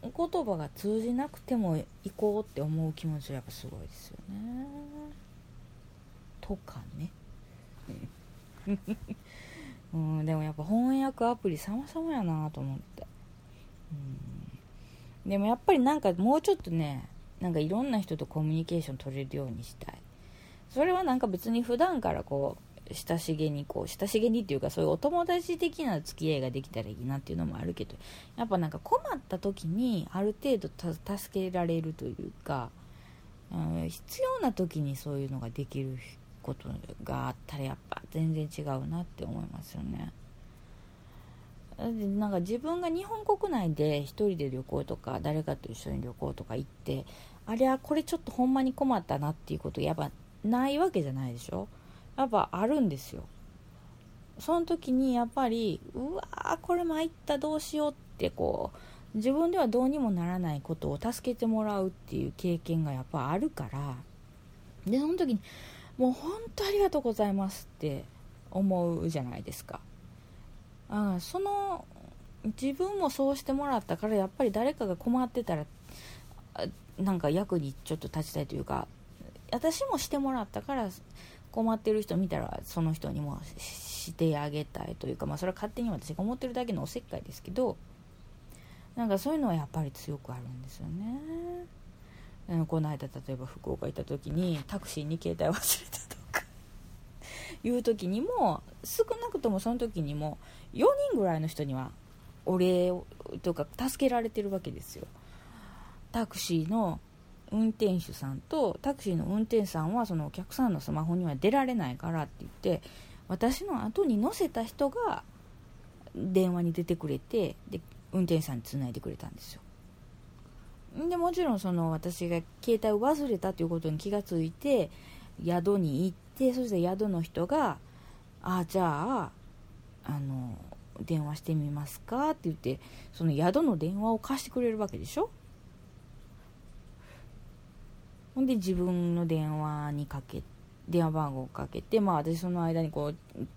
Speaker 1: 言葉が通じなくても行こうって思う気持ちはやっぱすごいですよね。とかね。(laughs) うんでもやっぱ翻訳アプリ様々やなと思って。うん。でもやっぱりなんかもうちょっとねなんかいろんな人とコミュニケーション取れるようにしたいそれはなんか別に普段からこう親しげにこう親しげにっていうかそういうお友達的な付き合いができたらいいなっていうのもあるけどやっぱなんか困った時にある程度助けられるというか、うん、必要な時にそういうのができることがあったらやっぱ全然違うなって思いますよね。なんか自分が日本国内で1人で旅行とか誰かと一緒に旅行とか行ってあれはこれちょっとほんまに困ったなっていうことやっぱないわけじゃないでしょ？やっぱあるんですよ。その時にやっぱりうわーこれ参ったどうしようってこう自分ではどうにもならないことを助けてもらうっていう経験がやっぱあるからでその時にもう本当ありがとうございますって思うじゃないですか。あその自分もそうしてもらったからやっぱり誰かが困ってたらなんか役にちょっと立ちたいというか私もしてもらったから困ってる人見たらその人にもしてあげたいというか、まあ、それは勝手に私が思ってるだけのおせっかいですけどなんかそういうのはやっぱり強くあるんですよね。この間例えば福岡行った時にタクシーに携帯忘れたとかいう時にも少なくともその時にも4人ぐらいの人にはお礼とか助けられてるわけですよ。タクシーの運転手さんとタクシーの運転手さんはそのお客さんのスマホには出られないからって言って私の後に乗せた人が電話に出てくれてで運転手さんにつないでくれたんですよでもちろんその私が携帯を忘れたということに気がついて宿に行ってそして宿の人が「ああじゃああの電話してみますか?」って言ってその宿の電話を貸してくれるわけでしょ？ほんで自分の電話にかけ電話番号をかけて、まあ私その間にこう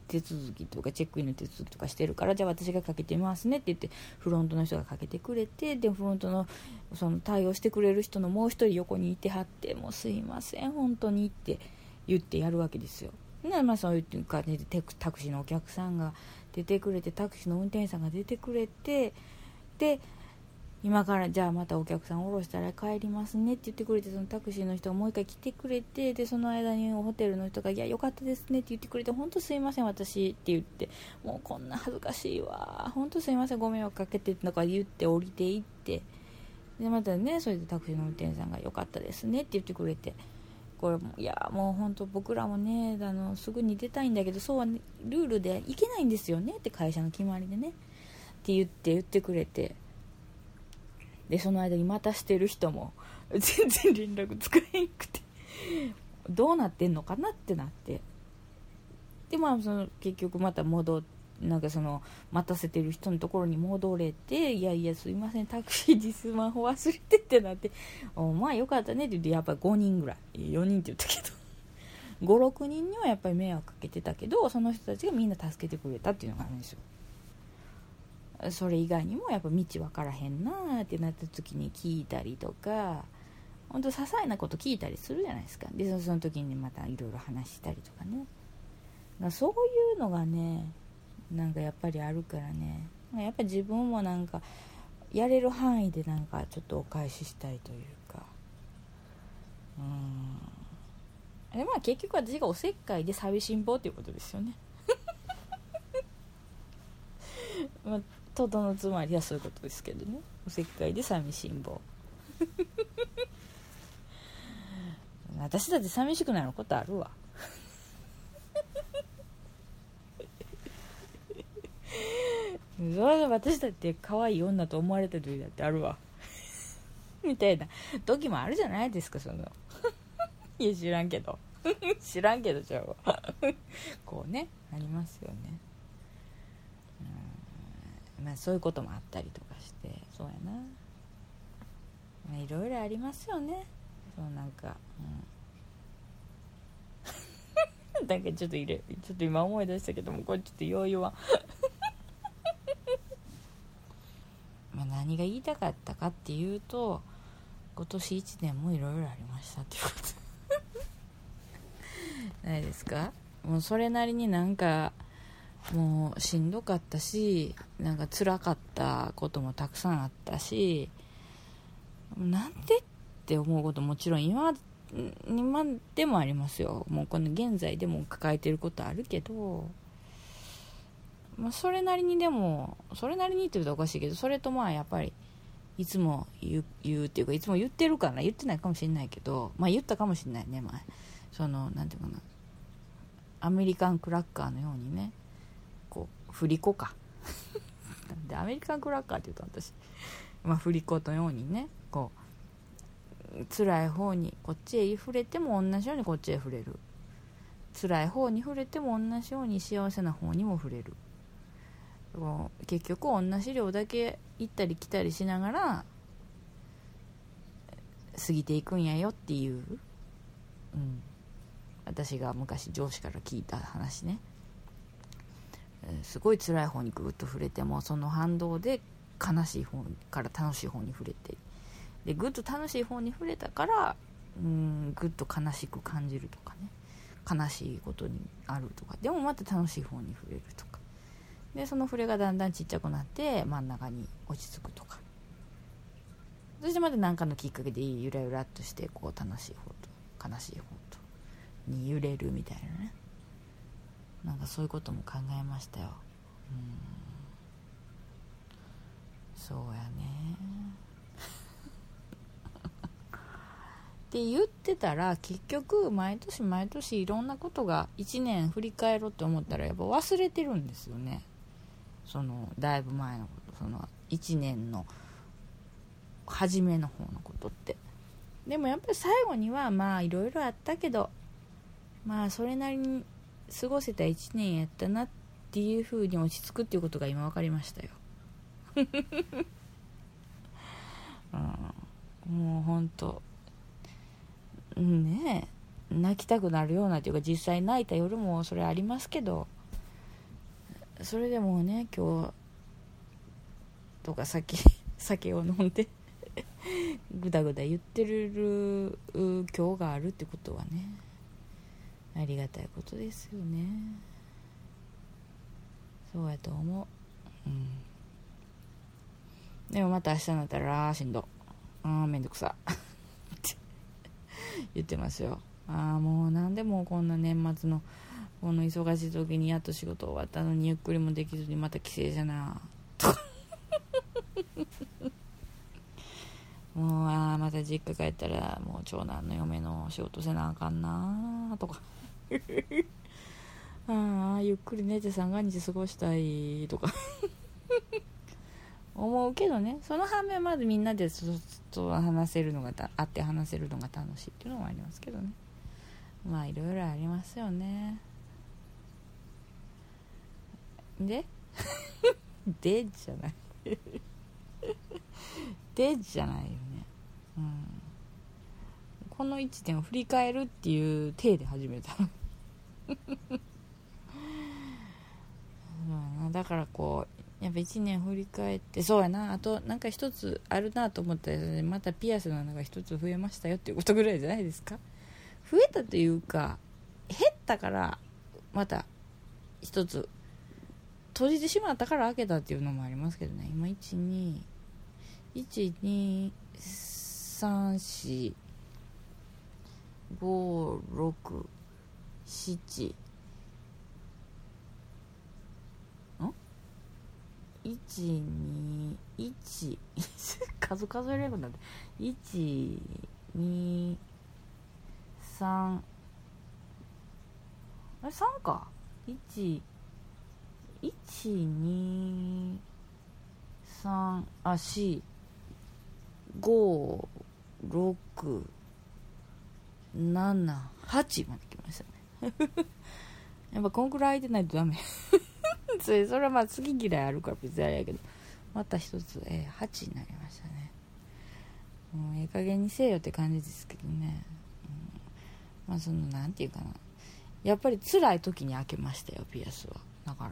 Speaker 1: 手続きとかチェックインの手続きとかしてるから、じゃあ私がかけてみますねって言って、フロントの人がかけてくれて、で、フロントのその対応してくれる人のもう一人横にいてはって、もうすいません、本当にって言ってやるわけですよ。で、まあそういう感じでタクシーのお客さんが出てくれて、タクシーの運転手さんが出てくれて、で、今からじゃあまたお客さん降ろしたら帰りますねって言ってくれてそのタクシーの人がもう一回来てくれてでその間にホテルの人が「いやよかったですね」って言ってくれて「本当すいません私」って言って「もうこんな恥ずかしいわ。本当すいませんご迷惑かけて」とか言って降りていって。でまたねそれでタクシーの運転手さんが「よかったですね」って言ってくれて。これもいやもう本当僕らもねあのすぐに出たいんだけどそうは、ね、ルールでいけないんですよねって会社の決まりでね。って言って言ってくれて。でその間にまたしてる人も全然連絡つかへんくて。どうなってんのかなってなって。でまあその結局また戻ってなんかその待たせてる人のところに戻れて「いやいやすいませんタクシーにスマホ忘れて」ってなって「おまあよかったね」って言ってやっぱり5人ぐらい4人って言ったけど。56人にはやっぱり迷惑かけてたけどその人たちがみんな助けてくれたっていうのがあるんですよ。それ以外にもやっぱ道分からへんなーってなった時に聞いたりとか本当些細なこと聞いたりするじゃないですか。でその時にまたいろいろ話したりとかね。そういうのがねなんかやっぱりあるからね。やっぱ自分もなんかやれる範囲でなんかちょっとお返ししたいというか。うん。でまあ結局私がおせっかいで寂しん坊っていうことですよね。(laughs) まあとどのつまりはそういうことですけどね。おせっかいで寂しん坊 (laughs) 私だって寂しくなることあるわそれ私だって可愛い女と思われた時だってあるわ。(laughs) みたいな。時もあるじゃないですかその。(laughs) いや知らんけど。(laughs) 知らんけどじゃあ。こうねありますよね。うん。まあそういうこともあったりとかして。そうやな。まあいろいろありますよね。そうなんか。うん。なんかちょっと入れちょっと今思い出したけどもこれちょっと余裕はまあ何が言いたかったかっていうと今年1年もいろいろありましたっていうこと。(laughs) ないですか？もうそれなりになんかもうしんどかったしなんか辛かったこともたくさんあったしなんでって思うこともちろん今今でもありますよ。もうこの現在でも抱えてることあるけど、まあ、それなりにでもそれなりにって言うとおかしいけどそれとまあやっぱりいつも言う言うっていうかいつも言ってるかな言ってないかもしれないけどまあ言ったかもしれないね前そのなんていうかな。アメリカンクラッカーのようにねこう振り子か。(laughs) でアメリカンクラッカーって言うと私まあ振り子のようにねこう辛い方にこっちへ触れても同じようにこっちへ触れる。辛い方に触れても同じように幸せな方にも触れる。結局同じ量だけ行ったり来たりしながら過ぎていくんやよっていう、うん、私が昔上司から聞いた話ね。すごい辛い方にグッと触れてもその反動で悲しい方から楽しい方に触れて。でぐっと楽しい方に触れたからうんぐっと悲しく感じるとかね。悲しいことにあるとか。でもまた楽しい方に触れるとか。でその触れがだんだんちっちゃくなって真ん中に落ち着くとか。そしてまた何かのきっかけでゆらゆらっとしてこう楽しい方と悲しい方とに揺れるみたいなね。なんかそういうことも考えましたよ。うん。そうやね。って言ってたら結局毎年毎年いろんなことが1年振り返ろうって思ったらやっぱ忘れてるんですよね。そのだいぶ前のことその1年の初めの方のことって。でもやっぱり最後にはまあいろいろあったけどまあそれなりに過ごせた1年やったなっていう風に落ち着くっていうことが今分かりましたよ、(laughs) うん、もう本当。ね泣きたくなるようなというか実際泣いた夜もそれありますけどそれでもね今日とか酒 (laughs) 酒を飲んでぐだぐだ言ってる今日があるってことはねありがたいことですよね。そうやと思う。うん。でもまた明日になったらあしんど。ああめんどくさ。(laughs) って言ってますよ。ああもう何でもこんな年末のこの忙しい時にやっと仕事終わったのにゆっくりもできずにまた帰省じゃな。と (laughs) もうああまた実家帰ったらもう長男の嫁の仕事せなあかんなとか。(laughs) ああゆっくり寝て三が日過ごしたいとか。(laughs) 思うけどね。その反面まずみんなでと話せるのが会って話せるのが楽しいっていうのもありますけどね。まあいろいろありますよね。で (laughs) でじゃない。(laughs) でじゃないよね。うん。この1年を振り返るっていう体で始めた (laughs) だからこうやっぱ1年振り返ってそうやな。あとなんか一つあるなと思ったらまたピアスの穴が一つ増えましたよっていうことぐらいじゃないですか。増えたというか減ったからまた一つ閉じてしまったから開けたっていうのもありますけどね。今121234567 121数数えれるんだって123あれ3か。1 123あ4 5 6 7 8まで来ましたね。(laughs) やっぱこんくらい空いてないとダメ。(laughs) それそれはまあ次嫌いあるから別にあれやけどまた一つ、えー、8になりましたね。もうええ加減にせえよって感じですけどね、うん、まあそのなんていうかな。やっぱり辛い時に開けましたよピアスは。だから。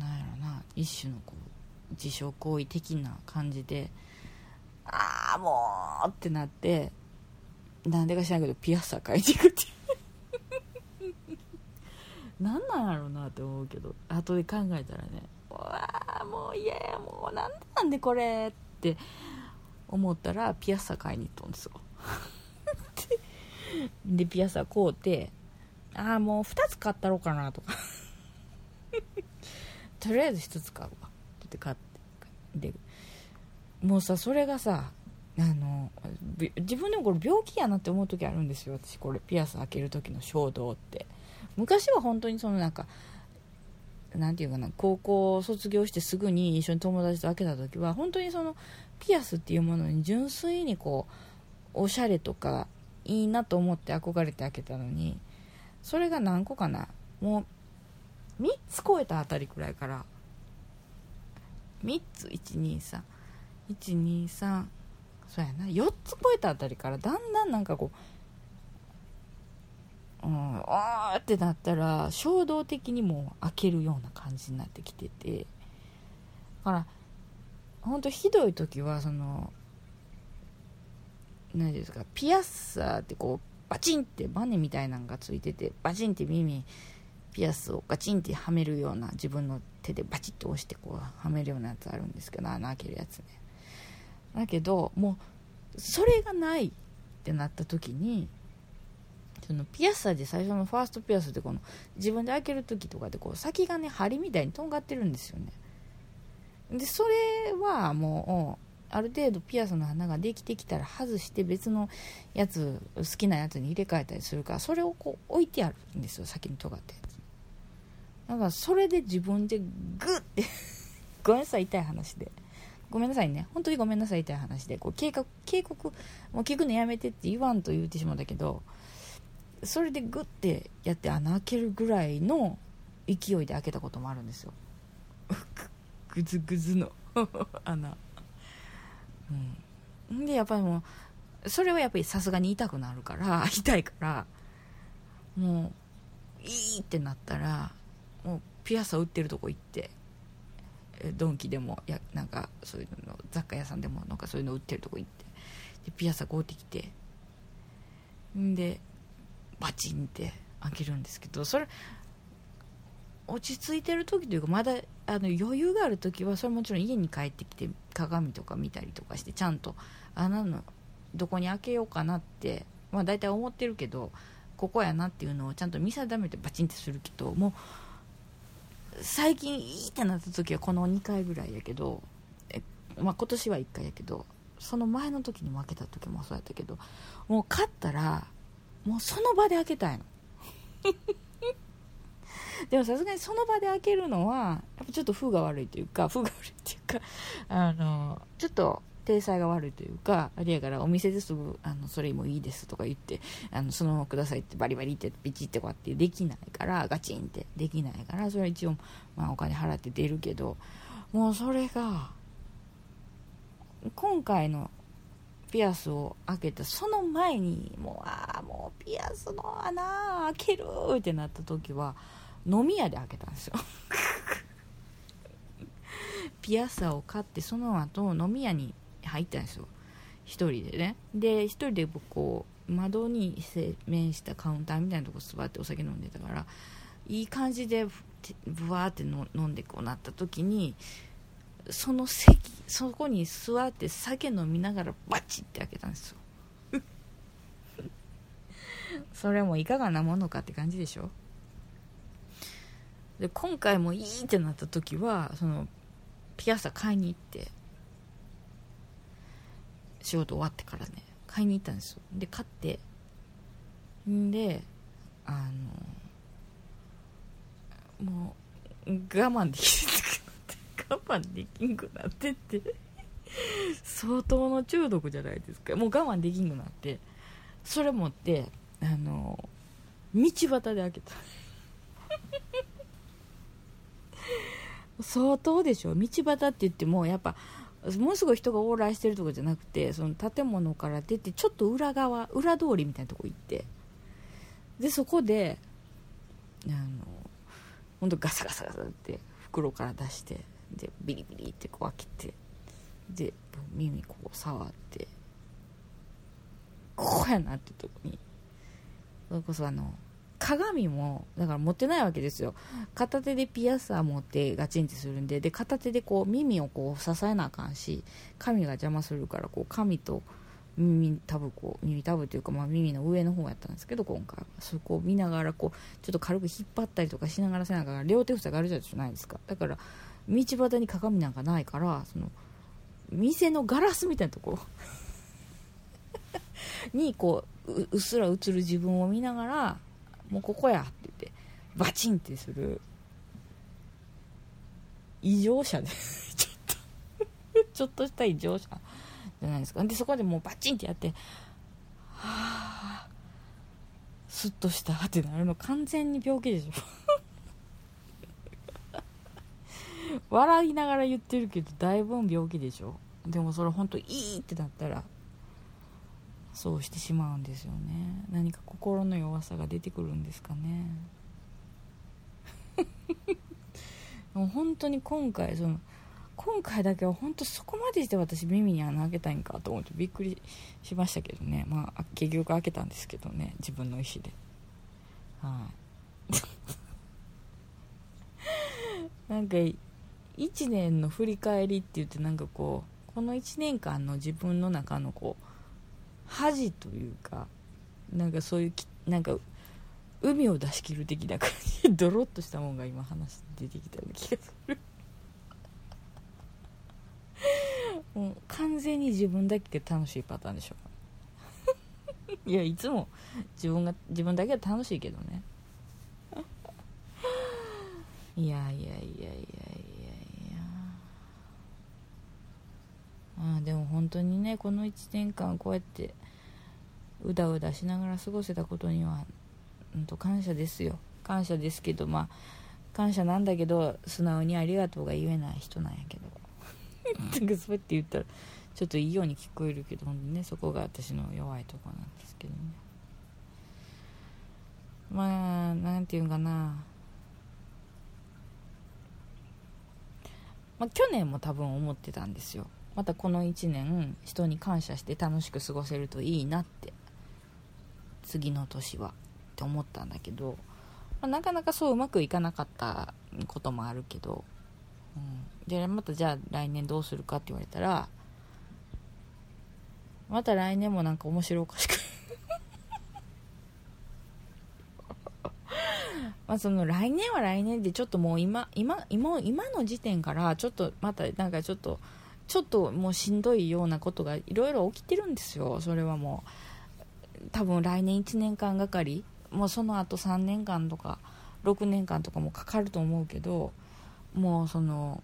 Speaker 1: なんやろな一種のこう自傷行為的な感じでああもうってなってなんでか知らんけどピアスは買いに行くっていう。(laughs) 何なんやろうなって思うけど後で考えたらねうわあもう嫌やもうなんなんでこれって思ったらピアスは買いに行ったんですよ。(laughs) でピアスは買うてああもう2つ買ったろうかなとか。とりあえず1つ買うわって買ってでもうさそれがさあの自分でもこれ病気やなって思う時あるんですよ。私これピアス開ける時の衝動って。昔は本当にそのなんかなんていうかな高校卒業してすぐに一緒に友達と開けた時は本当にそのピアスっていうものに純粋にこうおしゃれとかいいなと思って憧れて開けたのにそれが何個かな。もう3つ超えたあたりくらいから。3つ123123そうやな。4つ超えたあたりからだんだんなんかこううんあーってなったら衝動的にも開けるような感じになってきてて。だから本当ひどい時はその何ですかピアッサーってこうバチンってバネみたいなのがついててバチンって耳ピアスをガチンってはめるような自分の手でバチッと押してこうはめるようなやつあるんですけど穴開けるやつね。だけどもうそれがないってなった時にそのピアッサーで最初のファーストピアスってこの自分で開ける時とかでこう先がね針みたいにとんがってるんですよね。でそれはもうある程度ピアスの穴ができてきたら外して別のやつ好きなやつに入れ替えたりするからそれをこう置いてあるんですよ先に尖ったやつだからそれで自分でグッて (laughs) ごめんなさい痛い話で。ごめんなさいね。本当にごめんなさい痛い話で。こう警告警告もう聞くのやめてって言わんと言うてしまうんだけどそれでグッてやって穴開けるぐらいの勢いで開けたこともあるんですよ。(laughs) グズグズの。(laughs) 穴。うん。でやっぱりもうそれはやっぱりさすがに痛くなるから痛いからもういいってなったらもうピアスを売ってるとこ行ってドンキでもやなんかそういうの雑貨屋さんでもなんかそういうの売ってるとこ行ってでピアス買うてきてんでバチンって開けるんですけどそれ落ち着いてる時というかまだあの余裕がある時はそれもちろん家に帰ってきて鏡とか見たりとかしてちゃんと穴のどこに開けようかなってまあ大体思ってるけどここやなっていうのをちゃんと見定めてバチンってするけどもう最近いいってなった時はこの2回ぐらいやけどえ、まあ、今年は1回やけどその前の時に負けた時もそうやったけどもう勝ったらもうその場で開けたいの。(laughs) でもさすがにその場で開けるのはやっぱちょっと風が悪いというか風が悪いっていうかあのちょっと体裁が悪いというかあれやからお店ですぐあのそれもいいですとか言ってあのそのままくださいってバリバリってピチってこうやってできないからガチンってできないからそれは一応、まあ、お金払って出るけどもうそれが今回のピアスを開けたその前にもうああもうピアスの穴開けるってなった時は飲み屋で開けたんですよ。(laughs) ピアサを買ってその後飲み屋に入ったんですよ。一人でね。で一人でこう窓に面したカウンターみたいなとこ座ってお酒飲んでたからいい感じでブワーって飲んでこうなった時にその席そこに座って酒飲みながらバチって開けたんですよ。(laughs) それもいかがなものかって感じでしょ。で今回もいいってなった時はそのピアス買いに行って仕事終わってからね買いに行ったんですよ。で買ってんであのもう我慢できなくなって我慢できんくなってって相当の中毒じゃないですか。もう我慢できんくなってそれ持ってあの道端で開けた。相当でしょ。道端って言ってもやっぱものすごい人が往来してるとかじゃなくてその建物から出てちょっと裏側裏通りみたいなとこ行って。でそこであの本当ガサガサガサって袋から出してでビリビリってこう開けてで耳こう触ってここやなってとこにそれこそあの鏡もだから持ってないわけですよ。片手でピアスー持ってガチンってするんでで片手でこう耳をこう支えなあかんし髪が邪魔するからこう髪と耳たぶこう耳たぶというか、まあ、耳の上の方やったんですけど今回そこを見ながらこうちょっと軽く引っ張ったりとかしながらせながら両手塞がるじゃないですか。だから道端に鏡なんかないからその店のガラスみたいなとこ (laughs) にこううっすら映る自分を見ながらもうここやって言ってバチンってする異常者で (laughs) ちょっと (laughs) ちょっとした異常者じゃないですか。でそこでもうバチンってやってはあスッとしたってなるの完全に病気でしょ。笑いながら言ってるけどだいぶ病気でしょ。でもそれ本当いいってなったらそうしてしまうんですよね。何か心の弱さが出てくるんですかね。(laughs) もう本当に今回その今回だけは本当そこまでして私耳に穴開けたいんかと思ってびっくりしましたけどね。まあ結局開けたんですけどね。自分の意思で。はい。(laughs) なんか1年の振り返りって言ってなんかこうこの1年間の自分の中のこう恥というかなんかそういうなんか海を出し切る的な感じ (laughs) ドロッとしたもんが今話出てきたような気がする。(laughs) もう完全に自分だけが楽しいパターンでしょ。(laughs) いやいつも自分が自分だけは楽しいけどね。いやいやいやいやいや。いやあでも本当にねこの1年間こうやってうだうだしながら過ごせたことには、うんと感謝ですよ。感謝ですけどまあ感謝なんだけど素直にありがとうが言えない人なんやけど。(laughs) なんかそうやって言ったらちょっといいように聞こえるけどねそこが私の弱いとこなんですけどね。まあなんていうんかな。まあ、去年も多分思ってたんですよ。またこの1年人に感謝して楽しく過ごせるといいなって次の年はって思ったんだけど、まあ、なかなかそううまくいかなかったこともあるけど、うん、でまたじゃあ来年どうするかって言われたらまた来年もなんか面白おかしく。(laughs) まあその来年は来年でちょっともう今今今今の時点からちょっとまたなんかちょっとちょっともうしんどいようなことがいろいろ起きてるんですよ。それはもう。多分来年1年間がかりもうその後3年間とか6年間とかもかかると思うけどもうその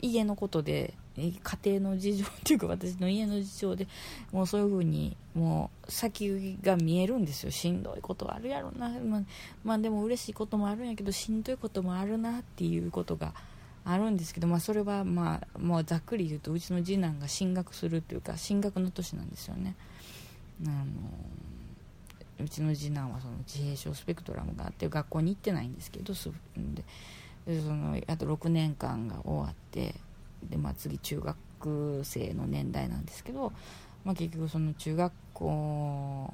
Speaker 1: 家のことで家庭の事情っていうか私の家の事情でもうそういうふうにもう先が見えるんですよしんどいことあるやろな、まあ、まあでも嬉しいこともあるんやけどしんどいこともあるなっていうことがあるんですけど、まあ、それはまあもうざっくり言うとうちの次男が進学するっていうか進学の年なんですよね。あのうちの次男はその自閉症スペクトラムがあって学校に行ってないんですけどでそのあと6年間が終わってで、まあ、次中学生の年代なんですけど、まあ、結局その中学校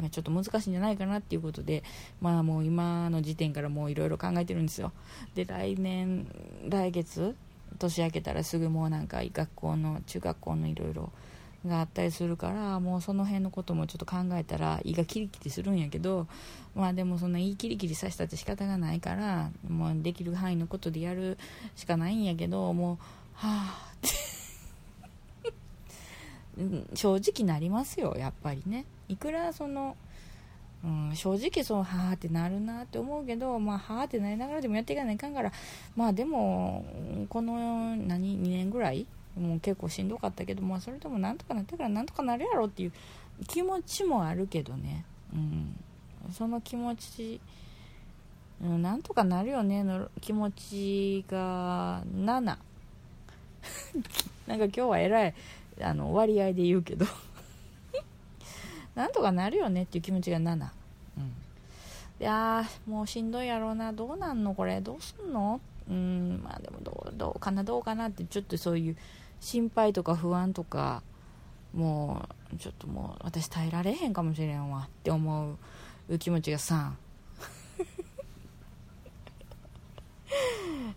Speaker 1: がちょっと難しいんじゃないかなっていうことで、まあ、もう今の時点からもういろいろ考えてるんですよ。で来年来月年明けたらすぐもうなんか学校の中学校のいろいろがあったりするからもうその辺のこともちょっと考えたら胃がキリキリするんやけどまあでもそんな胃キリキリさせたって仕方がないからもうできる範囲のことでやるしかないんやけどもうはあって。(laughs) 正直なりますよやっぱりね。いくらそのうん、正直そうはあってなるなって思うけどまあはあってなりながらでもやっていかないかんからまあでもこの何2年ぐらいもう結構しんどかったけど、まあ、それでもなんとかなったからなんとかなるやろっていう気持ちもあるけどね、うん、その気持ち、うん、なんとかなるよねの気持ちが7な。(laughs) んか今日はえらいあの割合で言うけど。(laughs) なんとかなるよねっていう気持ちが7、うん、いやもうしんどいやろうな。どうなんのこれ？どうすんの？うん。まあでもどうどうかなどうかなってちょっとそういう心配とか不安とかもうちょっともう私耐えられへんかもしれんわって思う気持ちが3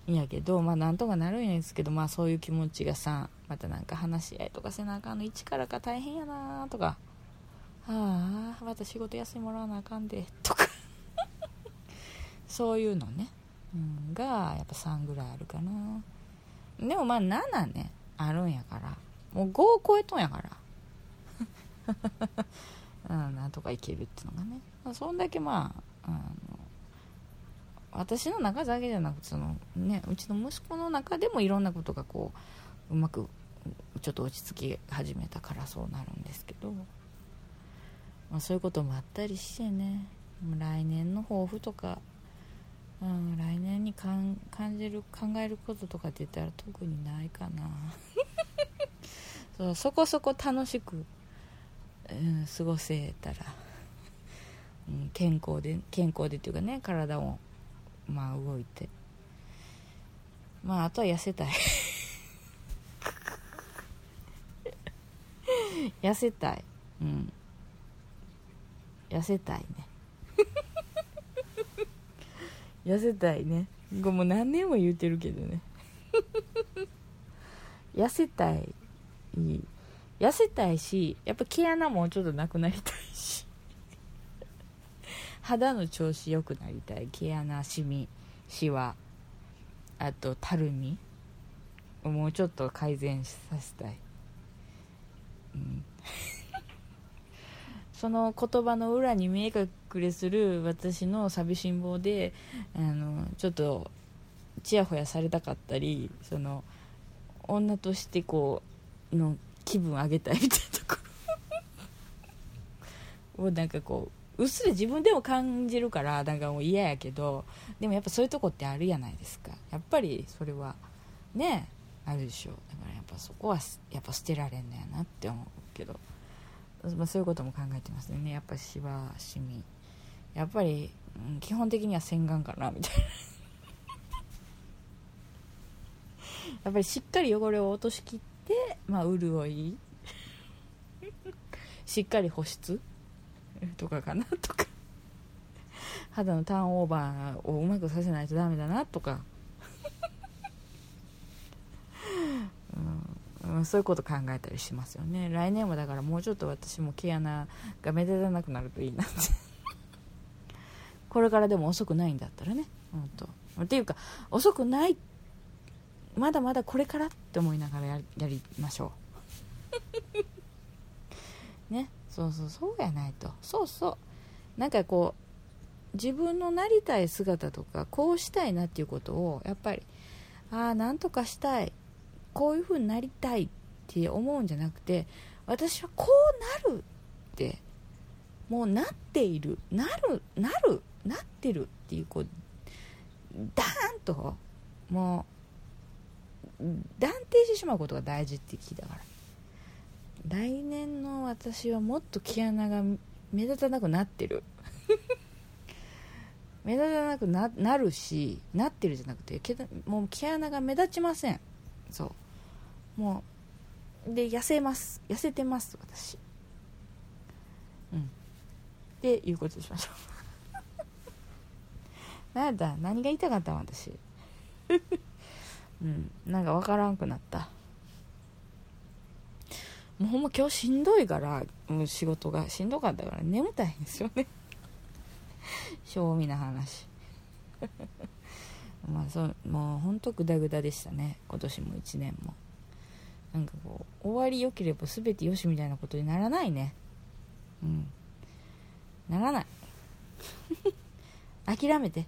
Speaker 1: い (laughs) やけどまあなんとかなるんですけどまあそういう気持ちが3またなんか話し合いとかせなあかんの一からか大変やなとか。はあまた仕事休みもらわなあかんでとか。(laughs) そういうのね、うん、がやっぱ3ぐらいあるかな。でもまあ7ね。あるんやから。もう5を超えとんやから。(laughs) うんなんとかいけるっていうのがね、ま、そんだけまああの私の中だけじゃなくてその、ね、うちの息子の中でもいろんなことがこううまくちょっと落ち着き始めたからそうなるんですけど、まあ、そういうこともあったりしてね。来年の抱負とか。うん、来年に感じる考えることとかって言ったら特にないかな。そうそこそこ楽しく、うん、過ごせたら、うん、健康で健康でっていうかね体をまあ動いて。まああとは痩せたい。(laughs) 痩せたい。うん。痩せたいね。(laughs) 痩せたいね。もう何年も言うてるけどね。(laughs) 痩せたい。い痩せたいしやっぱ毛穴もちょっとなくなりたいし (laughs) 肌の調子良くなりたい。毛穴シミシワあとたるみをもうちょっと改善させたい、うん。(laughs) その言葉の裏に見え隠れする私の寂しん坊であのちょっとちやほやされたかったりその女としてこうの気分上げたいみたいなところ。(laughs) をなんかこううっすら自分でも感じるからなんかもう嫌やけどでもやっぱそういうとこってあるやないですか。やっぱりそれはねあるでしょ。だからやっぱそこはやっぱ捨てられんのやなって思うけど。まあ、そういうことも考えてますね。やっぱしわしみやっぱり、うん、基本的には洗顔かなみたいな。(laughs) やっぱりしっかり汚れを落としきって、でまあ、潤い。(laughs) しっかり保湿？とかかな？とか。肌のターンオーバーをうまくさせないとダメだな？とか。うん、そういうこと考えたりしますよね。来年もだからもうちょっと私も毛穴が目立たなくなるといいなって。これからでも遅くないんだったらね。本当っていうか遅くないってまだまだこれからって思いながらやりましょう。(laughs) ね？そうそうそうやないと。そうそう。なんかこう自分のなりたい姿とかこうしたいなっていうことをやっぱりああなんとかしたい。こういう風になりたいって思うんじゃなくて私はこうなるってもうなっている。なるなるなってるっていうこうダーンともう断定してしまうことが大事って聞いたから。来年の私はもっと毛穴が目立たなくなってる。(laughs) 目立たなくななるしなってるじゃなくてもう毛穴が目立ちません。そう。もうで痩せます。痩せてます私。うん。っていうことにしましょう。(laughs) なんだ何が言いたかったの私。うん。なんか分からんくなった。もうほんま今日しんどいからもう仕事がしんどかったから眠たいんですよね。(laughs) 正味な話。(laughs) まあそうもうほんとグダグダでしたね。今年も1年も。なんかこう終わり良ければ全てよしみたいなことにならないね。うん。ならない。(laughs) 諦めて。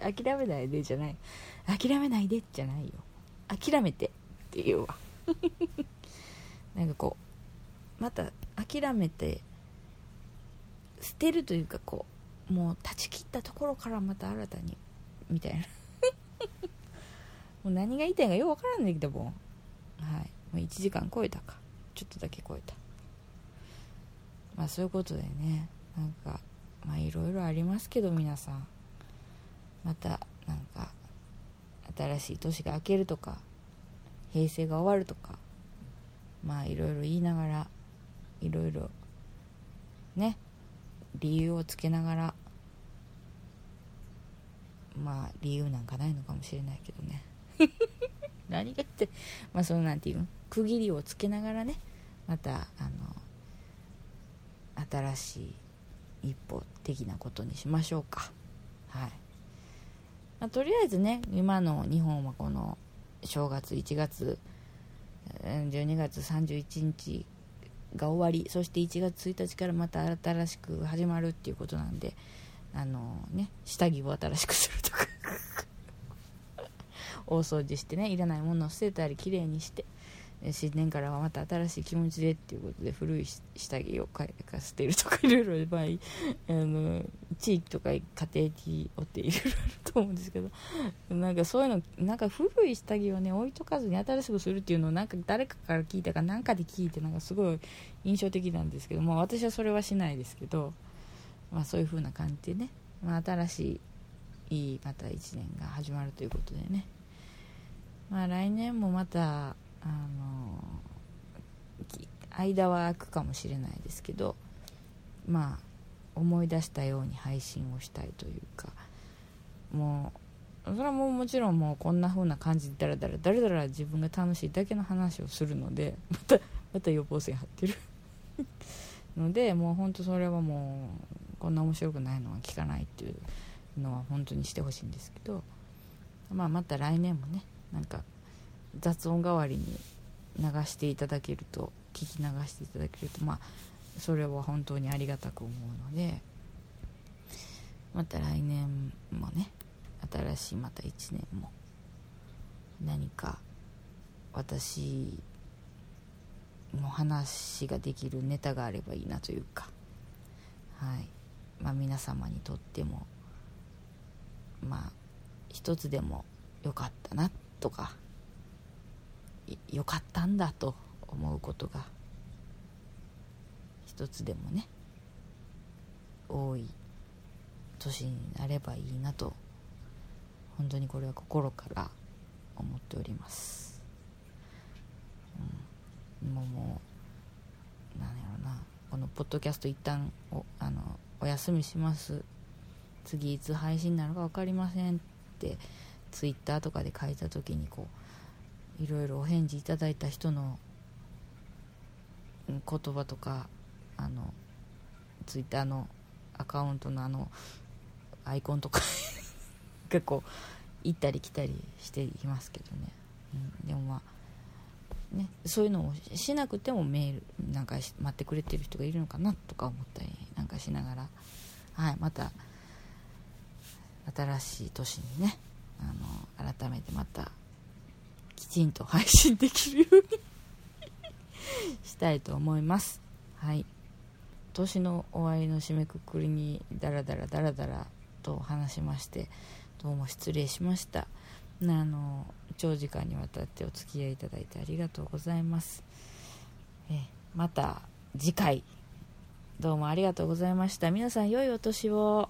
Speaker 1: 諦めないでじゃない。諦めないでじゃないよ諦めてっていうわ。(laughs) なんかこうまた諦めて捨てるというかこうもう断ち切ったところからまた新たにみたいな。(laughs) もう何が言いたいかようわからんねんけども。はい。もう1時間超えたか。ちょっとだけ超えた。まあそういうことでね。なんかまあいろいろありますけど皆さん。また新しい年が明けるとか平成が終わるとかまあいろいろ言いながらいろいろね理由をつけながらまあ理由なんかないのかもしれないけどね。(laughs) 何がってまあそのなんていうの？区切りをつけながらねまたあの新しい一歩的なことにしましょうか。はい、まあ、とりあえずね今の日本はこの正月1月12月31日が終わりそして1月1日からまた新しく始まるっていうことなんであのね下着を新しくするとか大掃除してねいらないものを捨てたりきれいにして新年からはまた新しい気持ちでっていうことで古い下着を買い捨てるとかいろいろ場合 (laughs) あの地域とか家庭によっていろいろあると思うんですけど (laughs) なんかそういうのなんか古い下着をね置いとかずに新しくするっていうのをなんか誰かから聞いたか何かで聞いてなんかすごい印象的なんですけど、まあ、私はそれはしないですけど、まあ、そういう風な感じでね、まあ、新しいいいまた1年が始まるということでね。まあ来年もまたあの間は空くかもしれないですけどまあ思い出したように配信をしたいというかもうそれはもうもちろんもうこんな風な感じでだらだらだらだら自分が楽しいだけの話をするのでまたまた予防線張ってる。(laughs) のでもうほんとそれはもうこんな面白くないのは聞かないっていうのは本当にしてほしいんですけど、まあ、また来年もねなんか雑音代わりに流していただけると聞き流していただけるとまあそれは本当にありがたく思うのでまた来年もね新しいまた1年も何か私の話ができるネタがあればいいなというかはい。まあ皆様にとってもまあ一つでも良かったなとか良かったんだと思うことが一つでもね多い年になればいいなと本当にこれは心から思っております、うん、もうもうなんやろな。このポッドキャスト一旦おあのお休みします。次いつ配信なのか分かりませんってツイッターとかで書いた時にこういろいろお返事いただいた人の言葉とかあのツイッターのアカウントのあのアイコンとか (laughs) 結構行ったり来たりしていますけどね、うん、でもまあねそういうのをしなくてもメールなんか待ってくれてる人がいるのかなとか思ったりなんかしながらはいまた新しい年にねあの改めてまたきちんと配信できるようにしたいと思います。はい。年の終わりの締めくくりにダラダラダラダラと話しましてどうも失礼しました。あの長時間にわたってお付き合いいただいてありがとうございます。えまた次回。どうもありがとうございました。皆さん良いお年を。